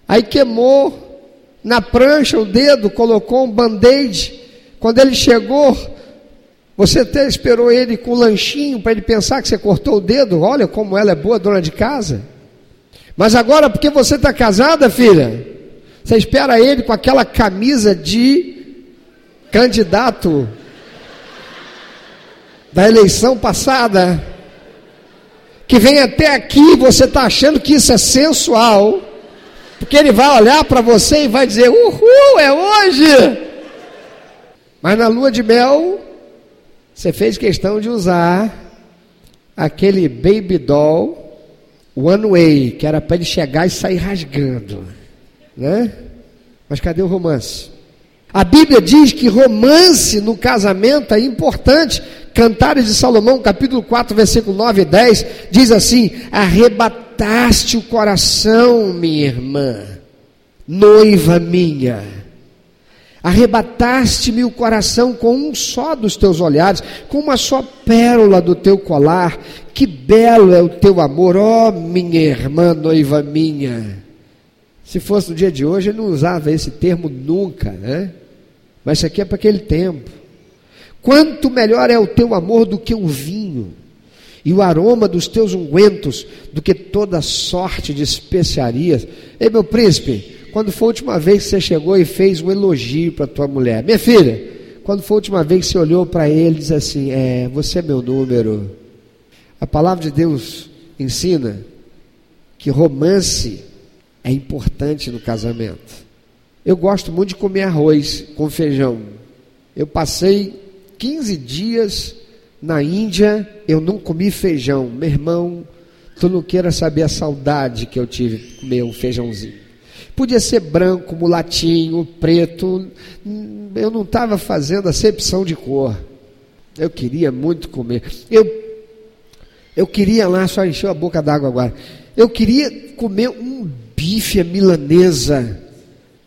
Aí queimou na prancha o dedo, colocou um band-aid. Quando ele chegou, você até esperou ele com lanchinho para ele pensar que você cortou o dedo. Olha como ela é boa dona de casa. Mas agora, porque você está casada, filha, você espera ele com aquela camisa de candidato da eleição passada que vem até aqui, você está achando que isso é sensual, porque ele vai olhar para você e vai dizer: Uhul, é hoje! Mas na lua de mel, você fez questão de usar aquele baby doll one way, que era para ele chegar e sair rasgando, né? Mas cadê o romance? A Bíblia diz que romance no casamento é importante. Cantares de Salomão, capítulo 4, versículo 9 e 10, diz assim: Arrebataste o coração, minha irmã, noiva minha. Arrebataste-me o coração com um só dos teus olhares, com uma só pérola do teu colar. que belo é o teu amor, ó oh, minha irmã, noiva minha. Se fosse no dia de hoje, ele não usava esse termo nunca, né? Mas isso aqui é para aquele tempo. Quanto melhor é o teu amor do que o vinho, e o aroma dos teus ungüentos do que toda sorte de especiarias. Ei, meu príncipe, quando foi a última vez que você chegou e fez um elogio para tua mulher? Minha filha, quando foi a última vez que você olhou para ele e disse assim: É, você é meu número. A palavra de Deus ensina que romance é importante no casamento. Eu gosto muito de comer arroz com feijão. Eu passei 15 dias na Índia, eu não comi feijão. Meu irmão, tu não queira saber a saudade que eu tive de comer um feijãozinho. Podia ser branco, mulatinho, preto. Eu não estava fazendo acepção de cor. Eu queria muito comer. Eu, eu queria lá, só encheu a boca d'água agora. Eu queria comer um bife milanesa.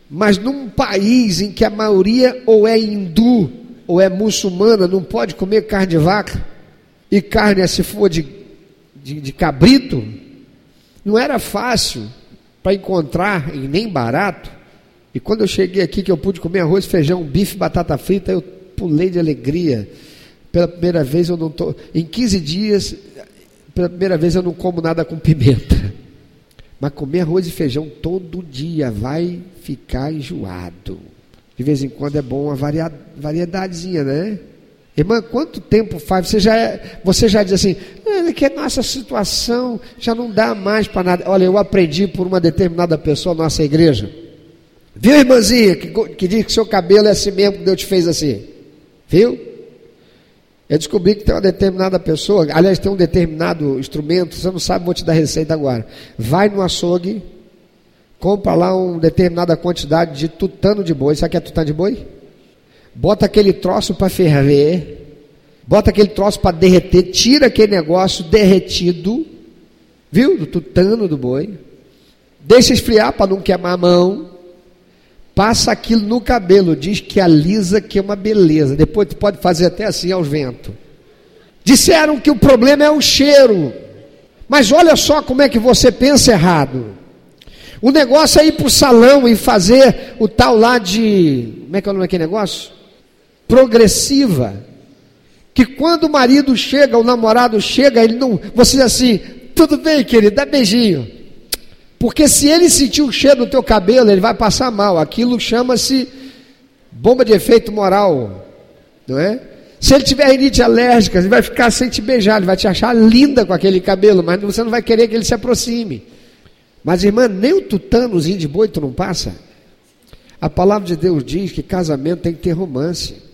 Mas num país em que a maioria ou é hindu ou é muçulmana, não pode comer carne de vaca. E carne, se for de, de, de cabrito, não era fácil para encontrar nem barato. E quando eu cheguei aqui, que eu pude comer arroz, feijão, bife, batata frita, eu pulei de alegria. Pela primeira vez eu não tô, em 15 dias, pela primeira vez eu não como nada com pimenta. Mas comer arroz e feijão todo dia vai ficar enjoado. De vez em quando é bom uma variedadezinha, né? Irmã, quanto tempo faz? Você já, é, você já diz assim, ah, que a nossa situação já não dá mais para nada. Olha, eu aprendi por uma determinada pessoa nossa igreja. Viu, irmãzinha, que, que diz que seu cabelo é assim mesmo que Deus te fez assim? Viu? Eu descobri que tem uma determinada pessoa, aliás, tem um determinado instrumento, você não sabe, vou te dar receita agora. Vai no açougue, compra lá uma determinada quantidade de tutano de boi. Sabe o que é tutano de boi? Bota aquele troço para ferver, bota aquele troço para derreter, tira aquele negócio derretido, viu? Do tutano do boi, deixa esfriar para não queimar a mão, passa aquilo no cabelo, diz que alisa que é uma beleza, depois tu pode fazer até assim aos ventos. Disseram que o problema é o cheiro, mas olha só como é que você pensa errado. O negócio é ir para o salão e fazer o tal lá de. Como é que é o nome daquele negócio? Progressiva. Que quando o marido chega, o namorado chega, ele não. Você diz assim, tudo bem, querido, dá beijinho. Porque se ele sentir o cheiro do teu cabelo, ele vai passar mal. Aquilo chama-se bomba de efeito moral. Não é? Se ele tiver rinite alérgica, ele vai ficar sem te beijar, ele vai te achar linda com aquele cabelo, mas você não vai querer que ele se aproxime. Mas, irmã, nem o tutanozinho de boi tu não passa. A palavra de Deus diz que casamento tem que ter romance.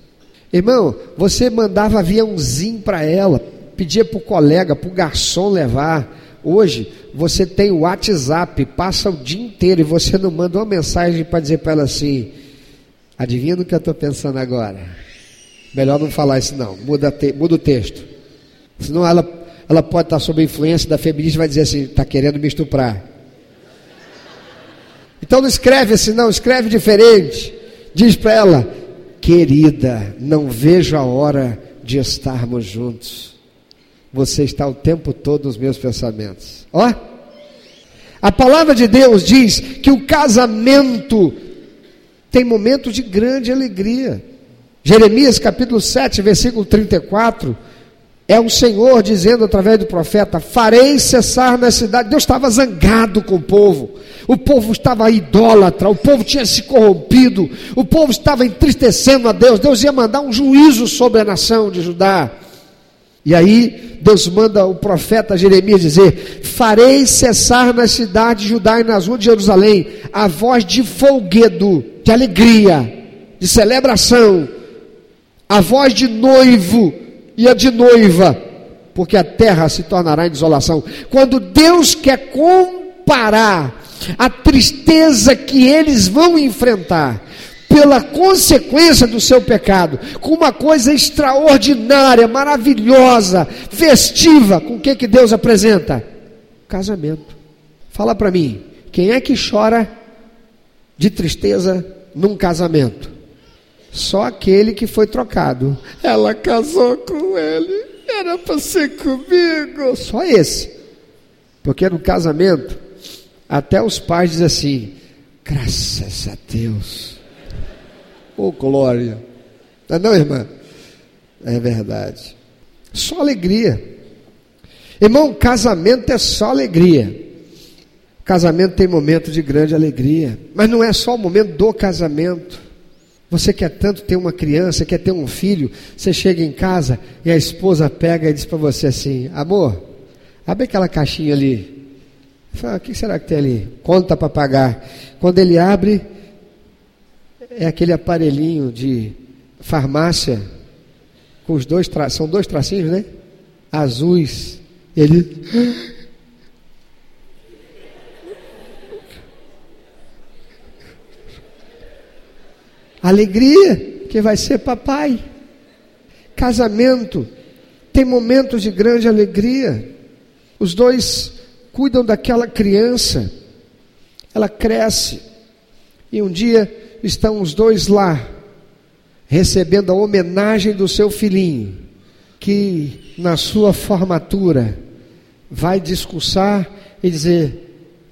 Irmão, você mandava aviãozinho para ela, pedia para o colega, para o garçom levar. Hoje você tem o WhatsApp, passa o dia inteiro e você não manda uma mensagem para dizer para ela assim: adivinha no que eu estou pensando agora? Melhor não falar isso não, muda, te, muda o texto. Senão ela, ela pode estar sob influência da feminista e vai dizer assim: está querendo me estuprar. Então não escreve assim, não, escreve diferente. Diz para ela: Querida, não vejo a hora de estarmos juntos. Você está o tempo todo nos meus pensamentos. Ó, a palavra de Deus diz que o casamento tem momentos de grande alegria. Jeremias capítulo 7, versículo 34, é o Senhor dizendo através do profeta: Farei cessar na cidade. Deus estava zangado com o povo. O povo estava idólatra, o povo tinha se corrompido, o povo estava entristecendo a Deus. Deus ia mandar um juízo sobre a nação de Judá. E aí Deus manda o profeta Jeremias dizer: Farei cessar na cidade de Judá e nas ruas de Jerusalém a voz de folguedo, de alegria, de celebração, a voz de noivo e a de noiva, porque a terra se tornará em desolação. Quando Deus quer comparar a tristeza que eles vão enfrentar pela consequência do seu pecado, com uma coisa extraordinária, maravilhosa, festiva, com o que, que Deus apresenta? Casamento. Fala para mim, quem é que chora de tristeza num casamento? Só aquele que foi trocado. Ela casou com ele, era para ser comigo. Só esse. Porque no casamento, até os pais dizem assim: graças a Deus. Oh, glória. Não é não, irmã? É verdade. Só alegria. Irmão, casamento é só alegria. Casamento tem momento de grande alegria, mas não é só o momento do casamento. Você quer tanto ter uma criança, quer ter um filho, você chega em casa e a esposa pega e diz para você assim: Amor, abre aquela caixinha ali. Fala, o que será que tem ali? Conta para pagar. Quando ele abre, é aquele aparelhinho de farmácia com os dois tra... são dois tracinhos, né? Azuis. Ele Alegria, que vai ser papai. Casamento tem momentos de grande alegria. Os dois cuidam daquela criança. Ela cresce. E um dia estão os dois lá, recebendo a homenagem do seu filhinho, que na sua formatura vai discursar e dizer: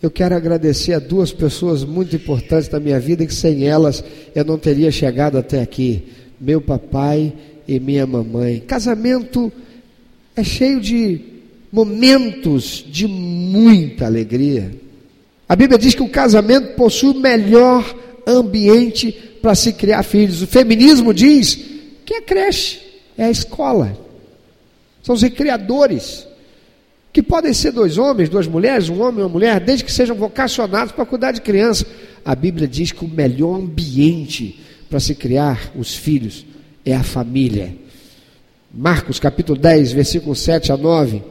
Eu quero agradecer a duas pessoas muito importantes da minha vida, que sem elas eu não teria chegado até aqui: meu papai e minha mamãe. Casamento é cheio de momentos de muita alegria. A Bíblia diz que o casamento possui o melhor ambiente para se criar filhos. O feminismo diz que a creche é a escola, são os recreadores que podem ser dois homens, duas mulheres, um homem e uma mulher, desde que sejam vocacionados para cuidar de criança. A Bíblia diz que o melhor ambiente para se criar os filhos é a família. Marcos capítulo 10, versículo 7 a 9,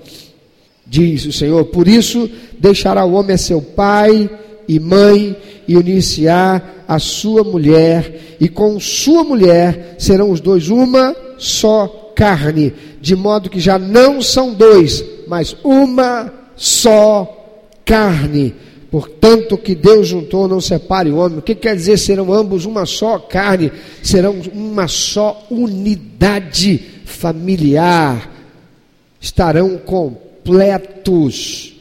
diz o Senhor: Por isso deixará o homem a seu pai e mãe e unir-se-á a sua mulher, e com sua mulher serão os dois uma só carne, de modo que já não são dois, mas uma só carne. Portanto, que Deus juntou, não separe o homem. O que quer dizer serão ambos uma só carne? Serão uma só unidade familiar. Estarão completos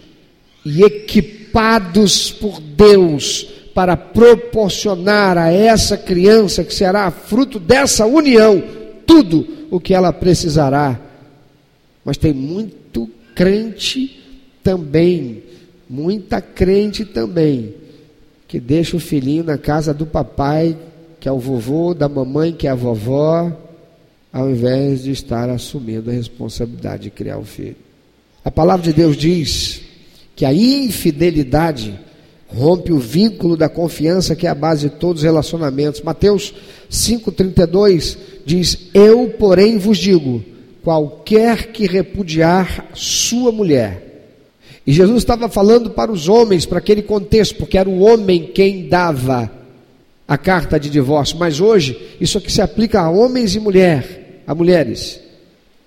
e equipados por Deus para proporcionar a essa criança que será fruto dessa união tudo o que ela precisará. Mas tem muito crente também, muita crente também, que deixa o filhinho na casa do papai, que é o vovô, da mamãe, que é a vovó, ao invés de estar assumindo a responsabilidade de criar o filho. A palavra de Deus diz que a infidelidade rompe o vínculo da confiança que é a base de todos os relacionamentos. Mateus 5,32 diz: Eu, porém, vos digo qualquer que repudiar sua mulher. E Jesus estava falando para os homens, para aquele contexto, porque era o homem quem dava a carta de divórcio. Mas hoje, isso aqui se aplica a homens e mulher, a mulheres.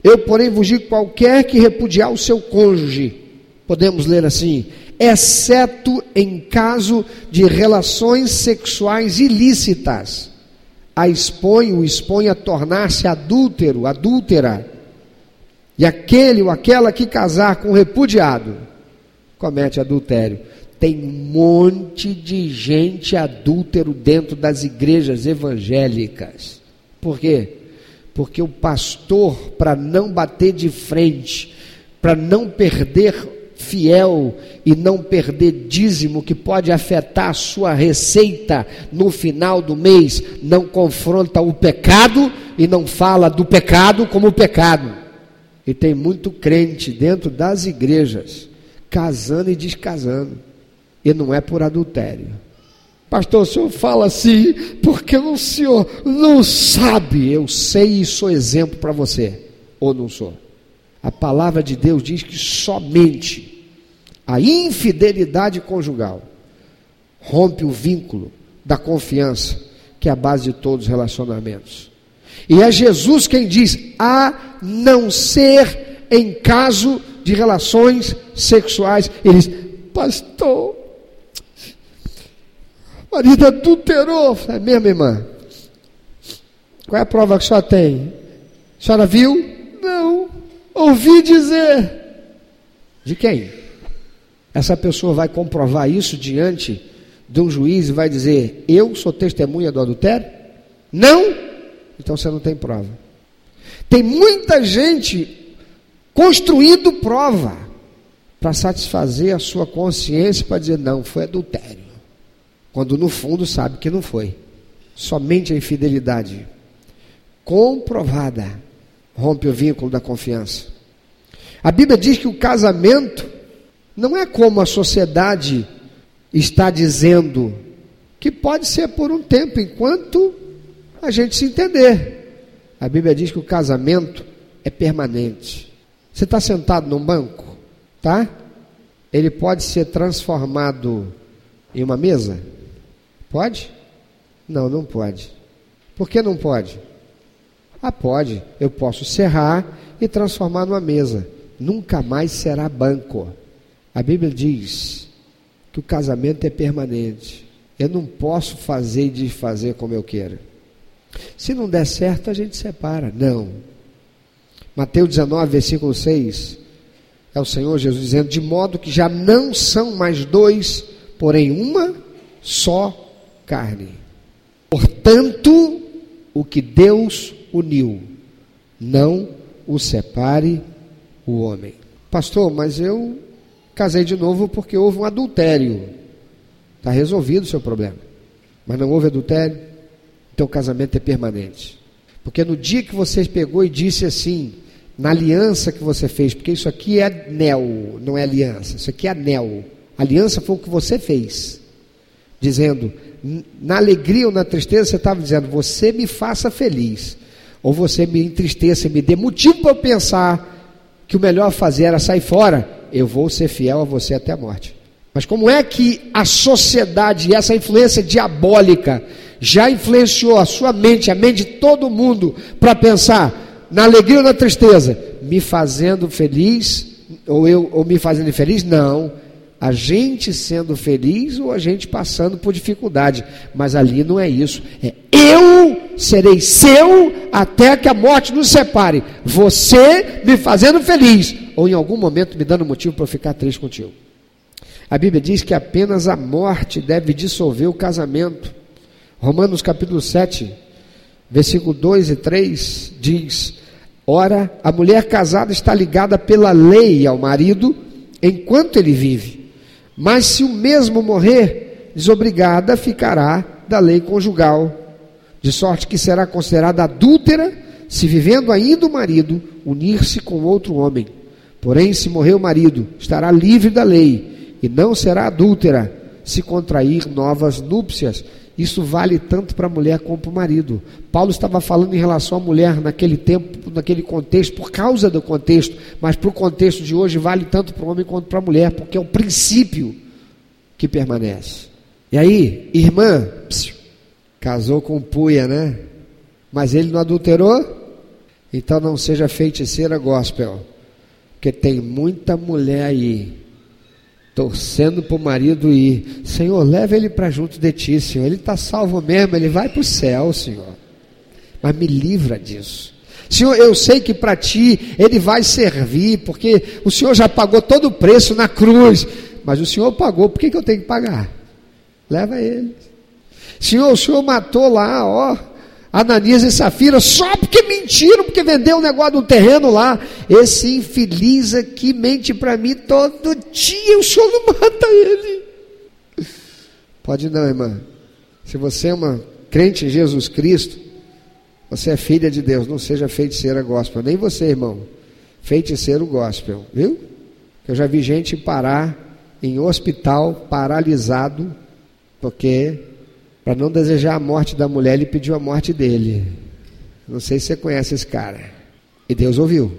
Eu, porém, vos digo qualquer que repudiar o seu cônjuge, podemos ler assim, exceto em caso de relações sexuais ilícitas, a expõe, o expõe a tornar-se adúltero, adúltera e aquele ou aquela que casar com repudiado comete adultério. Tem um monte de gente adúltero dentro das igrejas evangélicas. Por quê? Porque o pastor, para não bater de frente, para não perder fiel e não perder dízimo que pode afetar a sua receita no final do mês, não confronta o pecado e não fala do pecado como pecado. E tem muito crente dentro das igrejas, casando e descasando. E não é por adultério. Pastor, o senhor fala assim porque o senhor não sabe. Eu sei e sou exemplo para você. Ou não sou? A palavra de Deus diz que somente a infidelidade conjugal rompe o vínculo da confiança, que é a base de todos os relacionamentos. E é Jesus quem diz: a não ser em caso de relações sexuais. Ele diz: Pastor, marido adulterou. É mesmo, irmã? Qual é a prova que a senhora tem? A senhora viu? Não. ouvi dizer. De quem? Essa pessoa vai comprovar isso diante de um juiz e vai dizer: Eu sou testemunha do adultério? Não? Então você não tem prova. Tem muita gente construindo prova para satisfazer a sua consciência para dizer: Não, foi adultério. Quando no fundo sabe que não foi. Somente a infidelidade comprovada rompe o vínculo da confiança. A Bíblia diz que o casamento não é como a sociedade está dizendo, que pode ser por um tempo, enquanto a gente se entender. A Bíblia diz que o casamento é permanente. Você está sentado num banco, tá? Ele pode ser transformado em uma mesa? Pode? Não, não pode. Por que não pode? Ah, pode. Eu posso serrar e transformar numa mesa. Nunca mais será banco. A Bíblia diz que o casamento é permanente. Eu não posso fazer e desfazer como eu quero. Se não der certo, a gente separa. Não. Mateus 19, versículo 6. É o Senhor Jesus dizendo: De modo que já não são mais dois, porém uma só carne. Portanto, o que Deus uniu, não o separe o homem. Pastor, mas eu casei de novo porque houve um adultério. Está resolvido o seu problema. Mas não houve adultério, o casamento é permanente. Porque no dia que você pegou e disse assim, na aliança que você fez, porque isso aqui é anel, não é aliança, isso aqui é anel. Aliança foi o que você fez, dizendo, na alegria ou na tristeza, você estava dizendo, você me faça feliz ou você me entristeça, me dê motivo para eu pensar que o melhor fazer era sair fora, eu vou ser fiel a você até a morte. Mas como é que a sociedade essa influência diabólica já influenciou a sua mente, a mente de todo mundo, para pensar na alegria ou na tristeza, me fazendo feliz, ou eu ou me fazendo infeliz? Não a gente sendo feliz ou a gente passando por dificuldade. Mas ali não é isso. É eu serei seu até que a morte nos separe. Você me fazendo feliz ou em algum momento me dando motivo para ficar triste contigo. A Bíblia diz que apenas a morte deve dissolver o casamento. Romanos capítulo 7, versículo 2 e 3 diz: Ora, a mulher casada está ligada pela lei ao marido enquanto ele vive mas se o mesmo morrer, desobrigada ficará da lei conjugal, de sorte que será considerada adúltera se vivendo ainda o marido unir-se com outro homem. Porém, se morrer o marido, estará livre da lei e não será adúltera se contrair novas núpcias. Isso vale tanto para a mulher como para o marido. Paulo estava falando em relação à mulher naquele tempo, naquele contexto, por causa do contexto, mas para o contexto de hoje vale tanto para o homem quanto para a mulher, porque é o princípio que permanece. E aí, irmã, psiu, casou com puia, né? Mas ele não adulterou? Então não seja feiticeira gospel, porque tem muita mulher aí torcendo para o marido ir. Senhor, leva ele para junto de ti, Senhor. Ele está salvo mesmo, ele vai para o céu, Senhor. Mas me livra disso. Senhor, eu sei que para ti ele vai servir, porque o Senhor já pagou todo o preço na cruz. Mas o Senhor pagou, por que, que eu tenho que pagar? Leva ele. Senhor, o Senhor matou lá, ó, Ananias e Safira, só porque mentiram, porque vendeu um negócio um terreno lá. Esse infeliz aqui mente para mim todo dia, o senhor não mata ele. Pode não, irmã. Se você é uma crente em Jesus Cristo, você é filha de Deus, não seja feiticeira gospel. Nem você, irmão. Feiticeiro gospel, viu? Eu já vi gente parar em hospital paralisado, porque para não desejar a morte da mulher, ele pediu a morte dele. Não sei se você conhece esse cara. E Deus ouviu.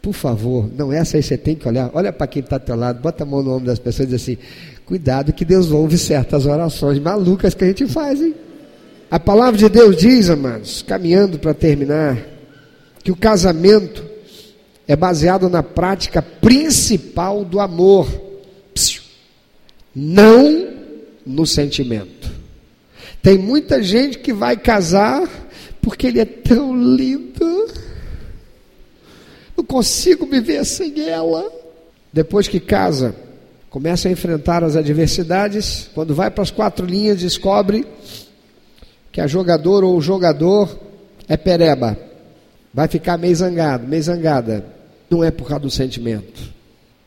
Por favor, não essa aí você tem que olhar. Olha para quem está ao teu lado, bota a mão no ombro das pessoas e diz assim: cuidado que Deus ouve certas orações malucas que a gente faz, hein? A palavra de Deus diz, amados, caminhando para terminar, que o casamento é baseado na prática principal do amor, não no sentimento. Tem muita gente que vai casar porque ele é tão lindo. No consigo viver sem ela. Depois que casa, começa a enfrentar as adversidades. Quando vai para as quatro linhas, descobre que a jogadora ou o jogador é pereba. Vai ficar meio zangado, meio zangada. Não é por causa do sentimento.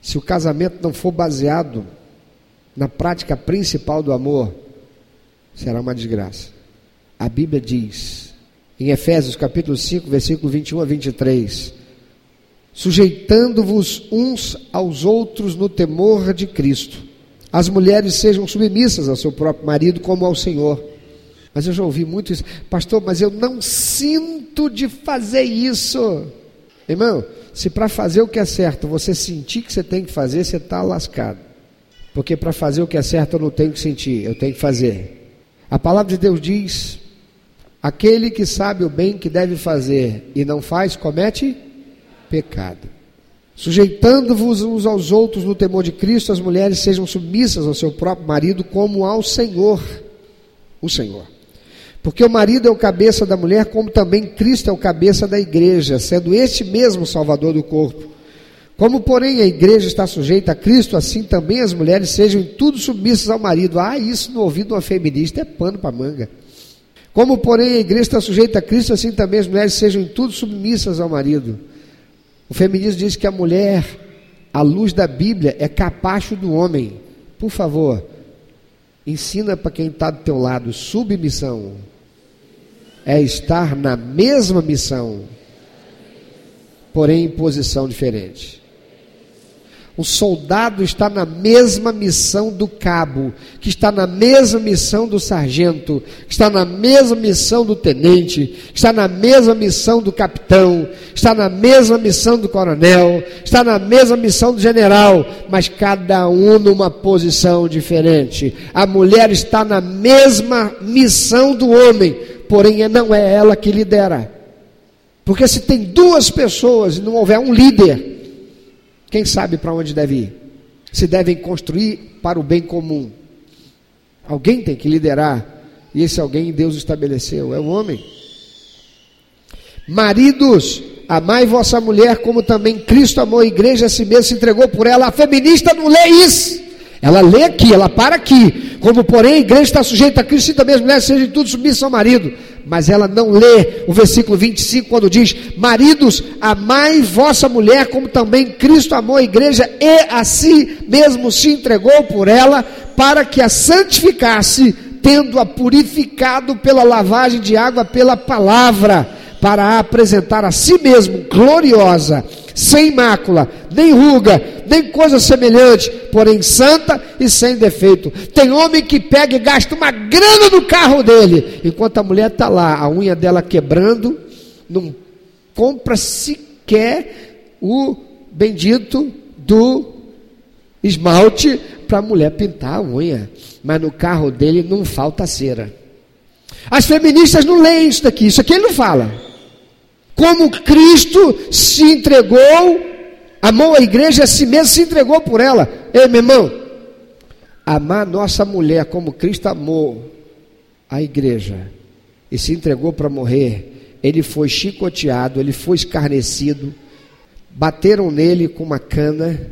Se o casamento não for baseado na prática principal do amor, será uma desgraça. A Bíblia diz, em Efésios capítulo 5, versículo 21 a 23, sujeitando-vos uns aos outros no temor de Cristo. As mulheres sejam submissas ao seu próprio marido como ao Senhor. Mas eu já ouvi muito isso, pastor, mas eu não sinto de fazer isso. Irmão, se para fazer o que é certo você sentir que você tem que fazer, você está lascado. Porque para fazer o que é certo eu não tenho que sentir, eu tenho que fazer. A palavra de Deus diz: aquele que sabe o bem que deve fazer e não faz, comete pecado. Sujeitando-vos uns aos outros no temor de Cristo, as mulheres sejam submissas ao seu próprio marido como ao Senhor, o Senhor. Porque o marido é o cabeça da mulher, como também Cristo é o cabeça da igreja, sendo este mesmo Salvador do corpo. Como, porém, a igreja está sujeita a Cristo, assim também as mulheres sejam em tudo submissas ao marido. Ah, isso no ouvido de uma feminista é pano para manga. Como, porém, a igreja está sujeita a Cristo, assim também as mulheres sejam em tudo submissas ao marido. O feminismo diz que a mulher, à luz da Bíblia, é capacho do homem. Por favor, ensina para quem está do teu lado submissão. É estar na mesma missão, porém em posição diferente. O soldado está na mesma missão do cabo, que está na mesma missão do sargento, que está na mesma missão do tenente, que está na mesma missão do capitão, está na mesma missão do coronel, está na mesma missão do general, mas cada um numa posição diferente. A mulher está na mesma missão do homem, porém não é ela que lidera. Porque se tem duas pessoas e não houver um líder, quem sabe para onde deve ir? Se devem construir para o bem comum. Alguém tem que liderar. E esse alguém Deus estabeleceu, é o homem. Maridos, amai vossa mulher como também Cristo amou a igreja, a si mesmo se entregou por ela. A feminista não lê isso. Ela lê aqui, ela para aqui. Como, porém, a igreja está sujeita a Cristo, e também as mulheres sejam tudo submissas ao marido mas ela não lê o versículo 25 quando diz: Maridos, amai vossa mulher como também Cristo amou a igreja e a si mesmo se entregou por ela para que a santificasse, tendo-a purificado pela lavagem de água pela palavra, para apresentar a si mesmo gloriosa sem mácula, nem ruga, nem coisa semelhante, porém santa e sem defeito. Tem homem que pega e gasta uma grana no carro dele, enquanto a mulher está lá, a unha dela quebrando, não compra sequer o bendito do esmalte para a mulher pintar a unha, mas no carro dele não falta cera. As feministas não leem isso daqui, isso aqui ele não fala como Cristo se entregou, amou a igreja a si mesmo, se entregou por ela. Ei, meu irmão, amar nossa mulher como Cristo amou a igreja e se entregou para morrer, ele foi chicoteado, ele foi escarnecido, bateram nele com uma cana,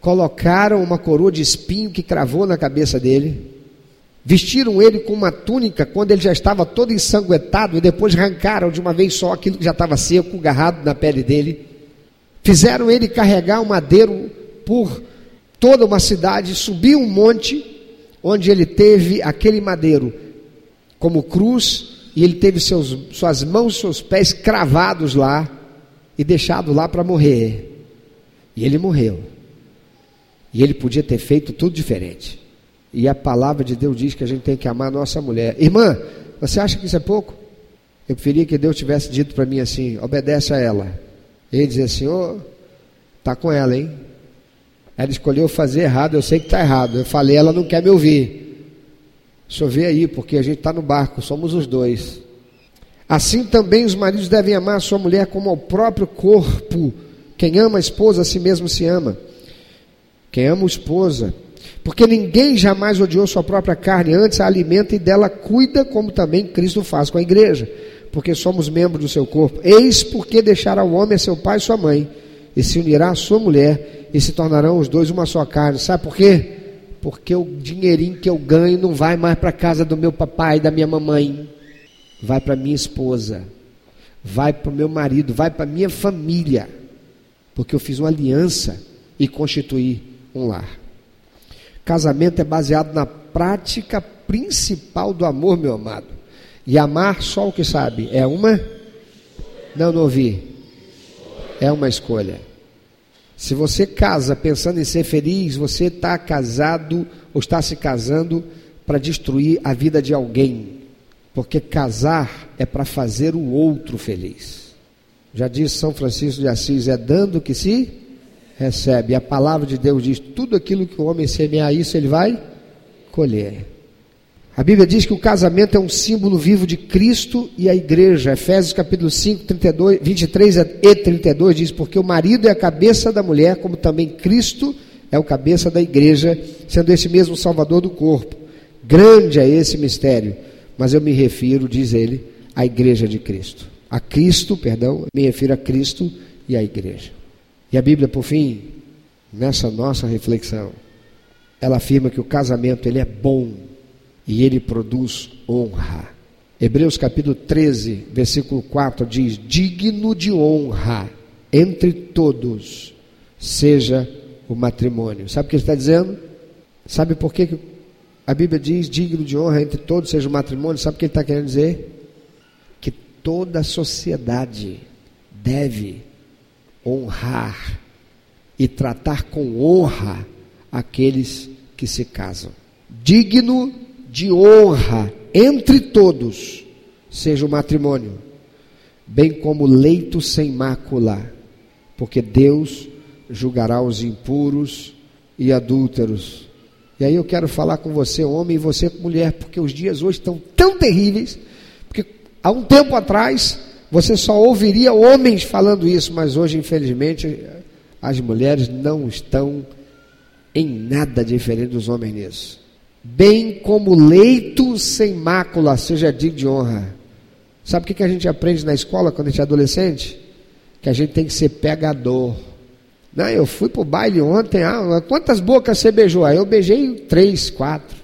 colocaram uma coroa de espinho que cravou na cabeça dele Vestiram ele com uma túnica quando ele já estava todo ensanguentado e depois arrancaram de uma vez só aquilo que já estava seco, agarrado na pele dele. Fizeram ele carregar um madeiro por toda uma cidade, subir um monte onde ele teve aquele madeiro como cruz e ele teve seus, suas mãos, seus pés cravados lá e deixado lá para morrer. E ele morreu. E ele podia ter feito tudo diferente. E a palavra de Deus diz que a gente tem que amar a nossa mulher. Irmã, você acha que isso é pouco? Eu preferia que Deus tivesse dito para mim assim: obedece a ela. Ele dizia assim: ô, oh, tá com ela, hein? Ela escolheu fazer errado, eu sei que está errado. Eu falei, ela não quer me ouvir. Deixa eu ver aí, porque a gente está no barco, somos os dois. Assim também os maridos devem amar a sua mulher como ao próprio corpo. Quem ama a esposa, a si mesmo se ama. Quem ama a esposa, porque ninguém jamais odiou sua própria carne, antes a alimenta e dela cuida, como também Cristo faz com a igreja, porque somos membros do seu corpo. Eis porque deixará o homem a seu pai e sua mãe, e se unirá à sua mulher e se tornarão os dois uma só carne. Sabe por quê? Porque o dinheirinho que eu ganho não vai mais para a casa do meu papai e da minha mamãe, vai para minha esposa, vai para o meu marido, vai para minha família, porque eu fiz uma aliança e constituí um lar. Casamento é baseado na prática principal do amor, meu amado. E amar só o que sabe é uma? Não, não ouvi. É uma escolha. Se você casa pensando em ser feliz, você está casado ou está se casando para destruir a vida de alguém. Porque casar é para fazer o outro feliz. Já disse São Francisco de Assis: é dando que se recebe. A palavra de Deus diz: tudo aquilo que o homem semear, isso ele vai colher. A Bíblia diz que o casamento é um símbolo vivo de Cristo e a igreja. Efésios capítulo 5, 32, 23 e 32 diz: Porque o marido é a cabeça da mulher, como também Cristo é o cabeça da igreja, sendo esse mesmo salvador do corpo. Grande é esse mistério, mas eu me refiro, diz ele, à igreja de Cristo. A Cristo, perdão, me refiro a Cristo e à igreja. E a Bíblia, por fim, nessa nossa reflexão, ela afirma que o casamento ele é bom e ele produz honra. Hebreus capítulo 13, versículo 4 diz: Digno de honra entre todos seja o matrimônio. Sabe o que ele está dizendo? Sabe por que a Bíblia diz digno de honra entre todos seja o matrimônio? Sabe o que ele está querendo dizer? Que toda a sociedade deve honrar e tratar com honra aqueles que se casam. Digno de honra entre todos seja o matrimônio, bem como leito sem mácula, porque Deus julgará os impuros e adúlteros. E aí eu quero falar com você, homem, e você, mulher, porque os dias hoje estão tão terríveis, porque há um tempo atrás você só ouviria homens falando isso, mas hoje, infelizmente, as mulheres não estão em nada diferente dos homens nisso bem como leito sem mácula, seja digno de honra. Sabe o que a gente aprende na escola quando a gente é adolescente? Que a gente tem que ser pegador. Não, eu fui para o baile ontem, ah, quantas bocas você beijou? Aí eu beijei três, quatro.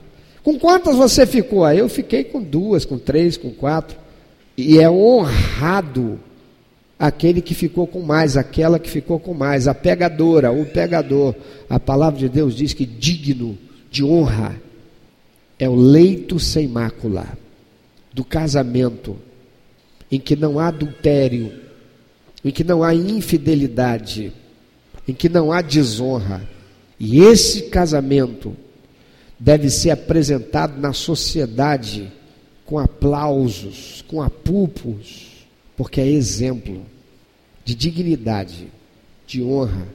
Com quantas você ficou? Aí eu fiquei com duas, com três, com quatro. E é honrado aquele que ficou com mais, aquela que ficou com mais, a pegadora, o pegador. A palavra de Deus diz que digno de honra é o leito sem mácula do casamento, em que não há adultério, em que não há infidelidade, em que não há desonra. E esse casamento deve ser apresentado na sociedade com aplausos, com apupos, porque é exemplo de dignidade, de honra,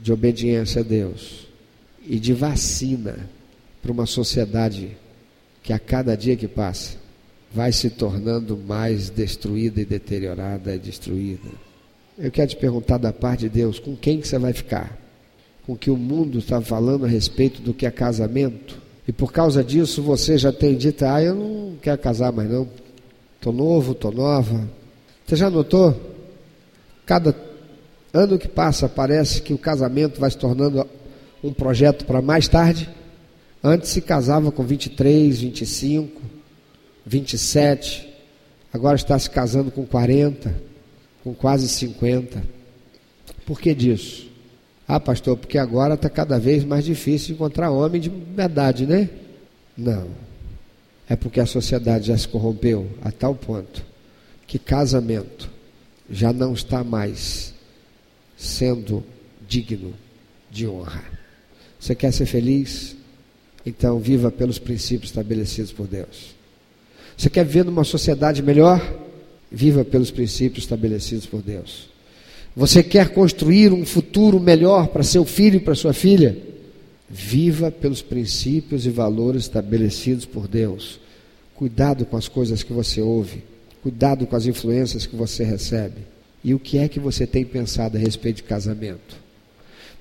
de obediência a Deus e de vacina para uma sociedade que a cada dia que passa vai se tornando mais destruída e deteriorada e destruída. Eu quero te perguntar da parte de Deus, com quem que você vai ficar? Com que o mundo está falando a respeito do que é casamento? E por causa disso você já tem dito, ah, eu não quero casar mais não. Estou novo, estou nova. Você já notou? Cada ano que passa parece que o casamento vai se tornando um projeto para mais tarde. Antes se casava com 23, 25, 27. Agora está se casando com 40, com quase 50. Por que disso? Ah, pastor, porque agora está cada vez mais difícil encontrar homem de verdade, né? Não. É porque a sociedade já se corrompeu a tal ponto que casamento já não está mais sendo digno de honra. Você quer ser feliz? Então, viva pelos princípios estabelecidos por Deus. Você quer viver numa sociedade melhor? Viva pelos princípios estabelecidos por Deus. Você quer construir um futuro melhor para seu filho e para sua filha? Viva pelos princípios e valores estabelecidos por Deus. Cuidado com as coisas que você ouve. Cuidado com as influências que você recebe. E o que é que você tem pensado a respeito de casamento?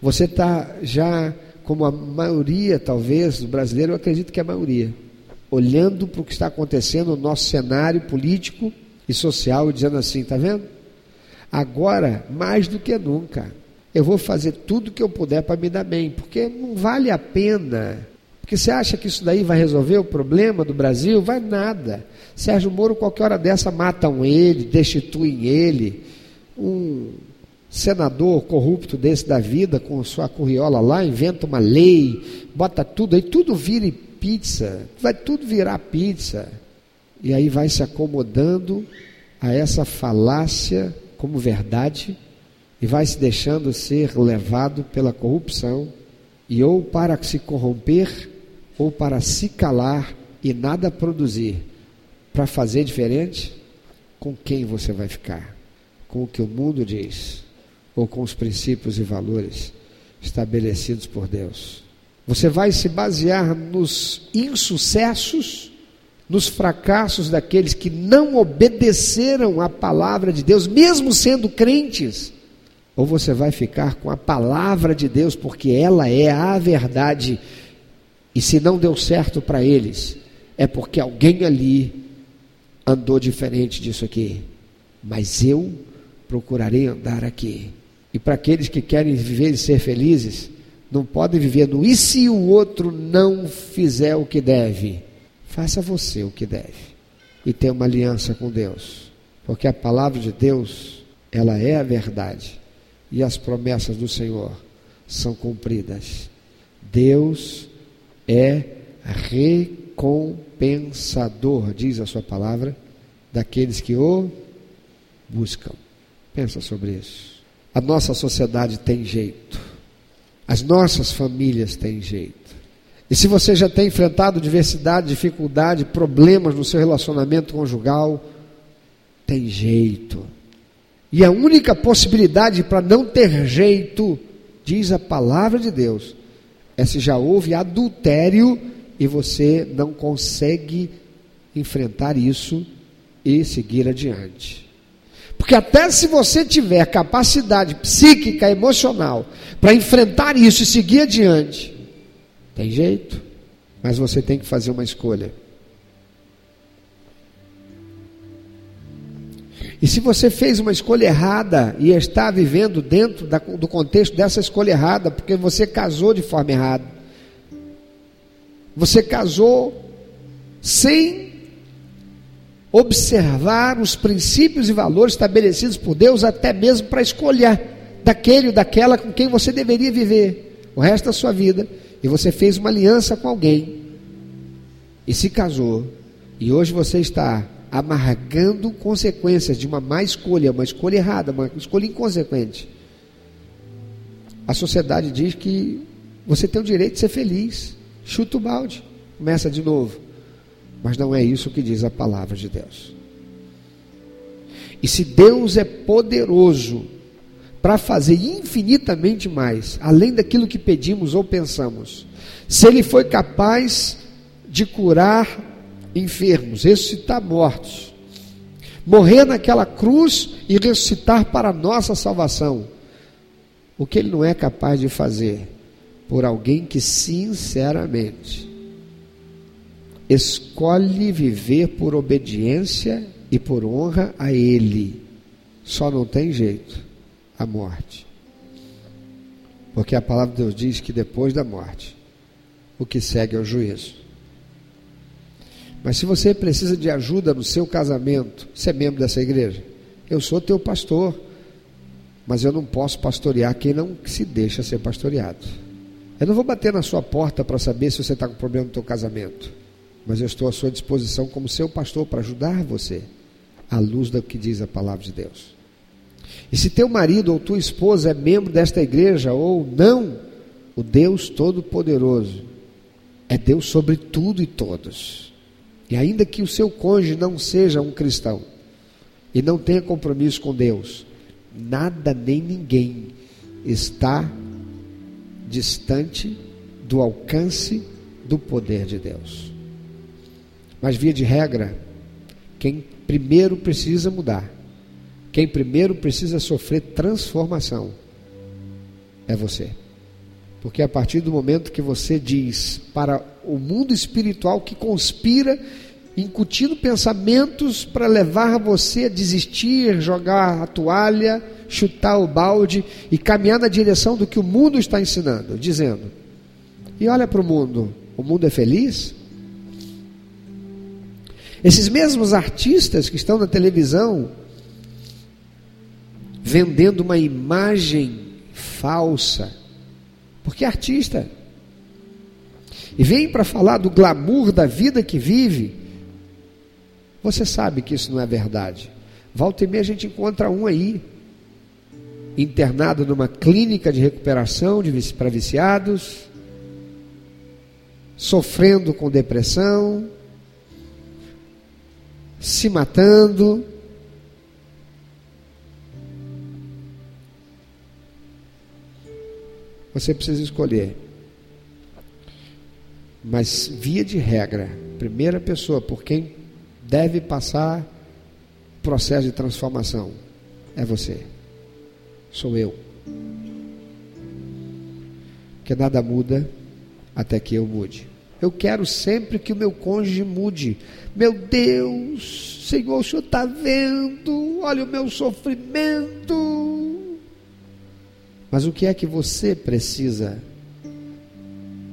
Você está já como a maioria, talvez, do brasileiro, eu acredito que é a maioria, olhando para o que está acontecendo no nosso cenário político e social e dizendo assim: está vendo? Agora, mais do que nunca, eu vou fazer tudo que eu puder para me dar bem, porque não vale a pena. Porque você acha que isso daí vai resolver o problema do Brasil? Vai nada. Sérgio Moro, qualquer hora dessa, matam ele, destituem ele. Um senador corrupto desse da vida, com sua curriola lá, inventa uma lei, bota tudo aí, tudo vira pizza, vai tudo virar pizza. E aí vai se acomodando a essa falácia como verdade e vai se deixando ser levado pela corrupção e ou para se corromper ou para se calar e nada produzir. Para fazer diferente, com quem você vai ficar? Com o que o mundo diz ou com os princípios e valores estabelecidos por Deus? Você vai se basear nos insucessos, nos fracassos daqueles que não obedeceram à palavra de Deus, mesmo sendo crentes? Ou você vai ficar com a palavra de Deus, porque ela é a verdade, e se não deu certo para eles, é porque alguém ali andou diferente disso aqui. Mas eu procurarei andar aqui. E para aqueles que querem viver e ser felizes, não podem viver no e se o outro não fizer o que deve? Faça você o que deve. E tenha uma aliança com Deus. Porque a palavra de Deus, ela é a verdade e as promessas do Senhor são cumpridas. Deus é recompensador, diz a sua palavra, daqueles que o buscam. Pensa sobre isso. A nossa sociedade tem jeito. As nossas famílias têm jeito. E se você já tem enfrentado diversidade, dificuldade, problemas no seu relacionamento conjugal, tem jeito. E a única possibilidade para não ter jeito, diz a palavra de Deus, é se já houve adultério e você não consegue enfrentar isso e seguir adiante. Porque até se você tiver capacidade psíquica, emocional, para enfrentar isso e seguir adiante, tem jeito, mas você tem que fazer uma escolha. E se você fez uma escolha errada e está vivendo dentro da, do contexto dessa escolha errada, porque você casou de forma errada, você casou sem observar os princípios e valores estabelecidos por Deus, até mesmo para escolher daquele ou daquela com quem você deveria viver o resto da sua vida, e você fez uma aliança com alguém e se casou, e hoje você está amargando consequências de uma má escolha, uma escolha errada, uma escolha inconsequente. A sociedade diz que você tem o direito de ser feliz. Chuta o balde, começa de novo. Mas não é isso que diz a palavra de Deus. E se Deus é poderoso para fazer infinitamente mais, além daquilo que pedimos ou pensamos, se Ele foi capaz de curar enfermos, ressuscitar mortos, morrer naquela cruz e ressuscitar para a nossa salvação. O que ele não é capaz de fazer por alguém que sinceramente escolhe viver por obediência e por honra a ele. Só não tem jeito a morte. Porque a palavra de Deus diz que depois da morte, o que segue é o juízo. Mas se você precisa de ajuda no seu casamento, você é membro dessa igreja? Eu sou teu pastor, mas eu não posso pastorear quem não se deixa ser pastoreado. Eu não vou bater na sua porta para saber se você está com problema no teu casamento, mas eu estou à sua disposição como seu pastor para ajudar você à luz do que diz a palavra de Deus. E se teu marido ou tua esposa é membro desta igreja ou não, o Deus Todo-Poderoso é Deus sobre tudo e todos. E ainda que o seu cônjuge não seja um cristão e não tenha compromisso com Deus, nada nem ninguém está distante do alcance do poder de Deus. Mas, via de regra, quem primeiro precisa mudar, quem primeiro precisa sofrer transformação, é você. Porque a partir do momento que você diz para o mundo espiritual que conspira, incutindo pensamentos para levar você a desistir, jogar a toalha, chutar o balde e caminhar na direção do que o mundo está ensinando, dizendo: e olha para o mundo, o mundo é feliz? Esses mesmos artistas que estão na televisão vendendo uma imagem falsa, porque é artista, e vem para falar do glamour da vida que vive, você sabe que isso não é verdade. Volta e meia a gente encontra um aí, internado numa clínica de recuperação de, para viciados, sofrendo com depressão, se matando. Você precisa escolher. Mas, via de regra, primeira pessoa por quem deve passar o processo de transformação é você. Sou eu. Porque nada muda até que eu mude. Eu quero sempre que o meu cônjuge mude. Meu Deus, Senhor, o Senhor está vendo, olha o meu sofrimento. Mas o que é que você precisa?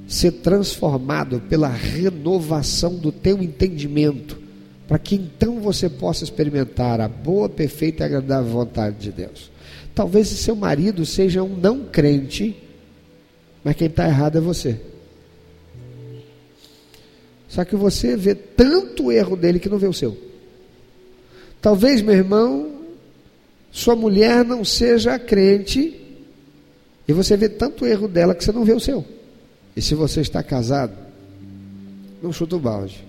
Ser transformado pela renovação do teu entendimento, para que então você possa experimentar a boa, perfeita e agradável vontade de Deus. Talvez seu marido seja um não crente, mas quem está errado é você. Só que você vê tanto erro dele que não vê o seu. Talvez, meu irmão, sua mulher não seja crente e você vê tanto erro dela que você não vê o seu. E se você está casado, não chuta o balde.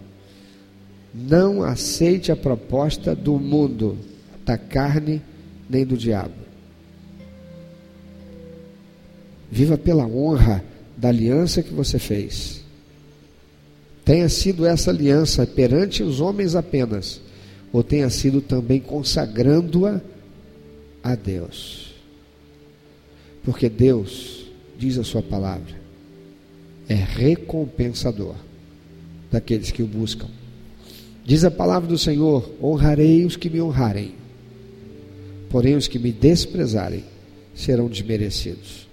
Não aceite a proposta do mundo, da carne nem do diabo. Viva pela honra da aliança que você fez tenha sido essa aliança perante os homens apenas, ou tenha sido também consagrando-a a Deus. Porque Deus, diz a Sua palavra, é recompensador daqueles que o buscam. Diz a palavra do Senhor: honrarei os que me honrarem, porém os que me desprezarem serão desmerecidos.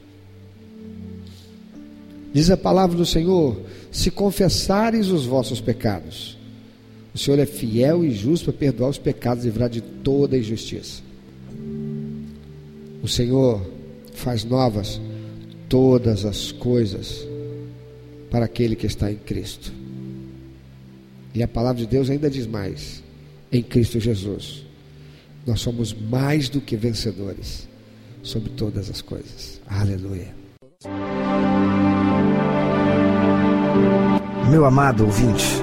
Diz a palavra do Senhor: se confessares os vossos pecados, o Senhor é fiel e justo para perdoar os pecados e livrar de toda injustiça. O Senhor faz novas todas as coisas para aquele que está em Cristo. E a palavra de Deus ainda diz mais: em Cristo Jesus, nós somos mais do que vencedores sobre todas as coisas. Aleluia. Meu amado ouvinte,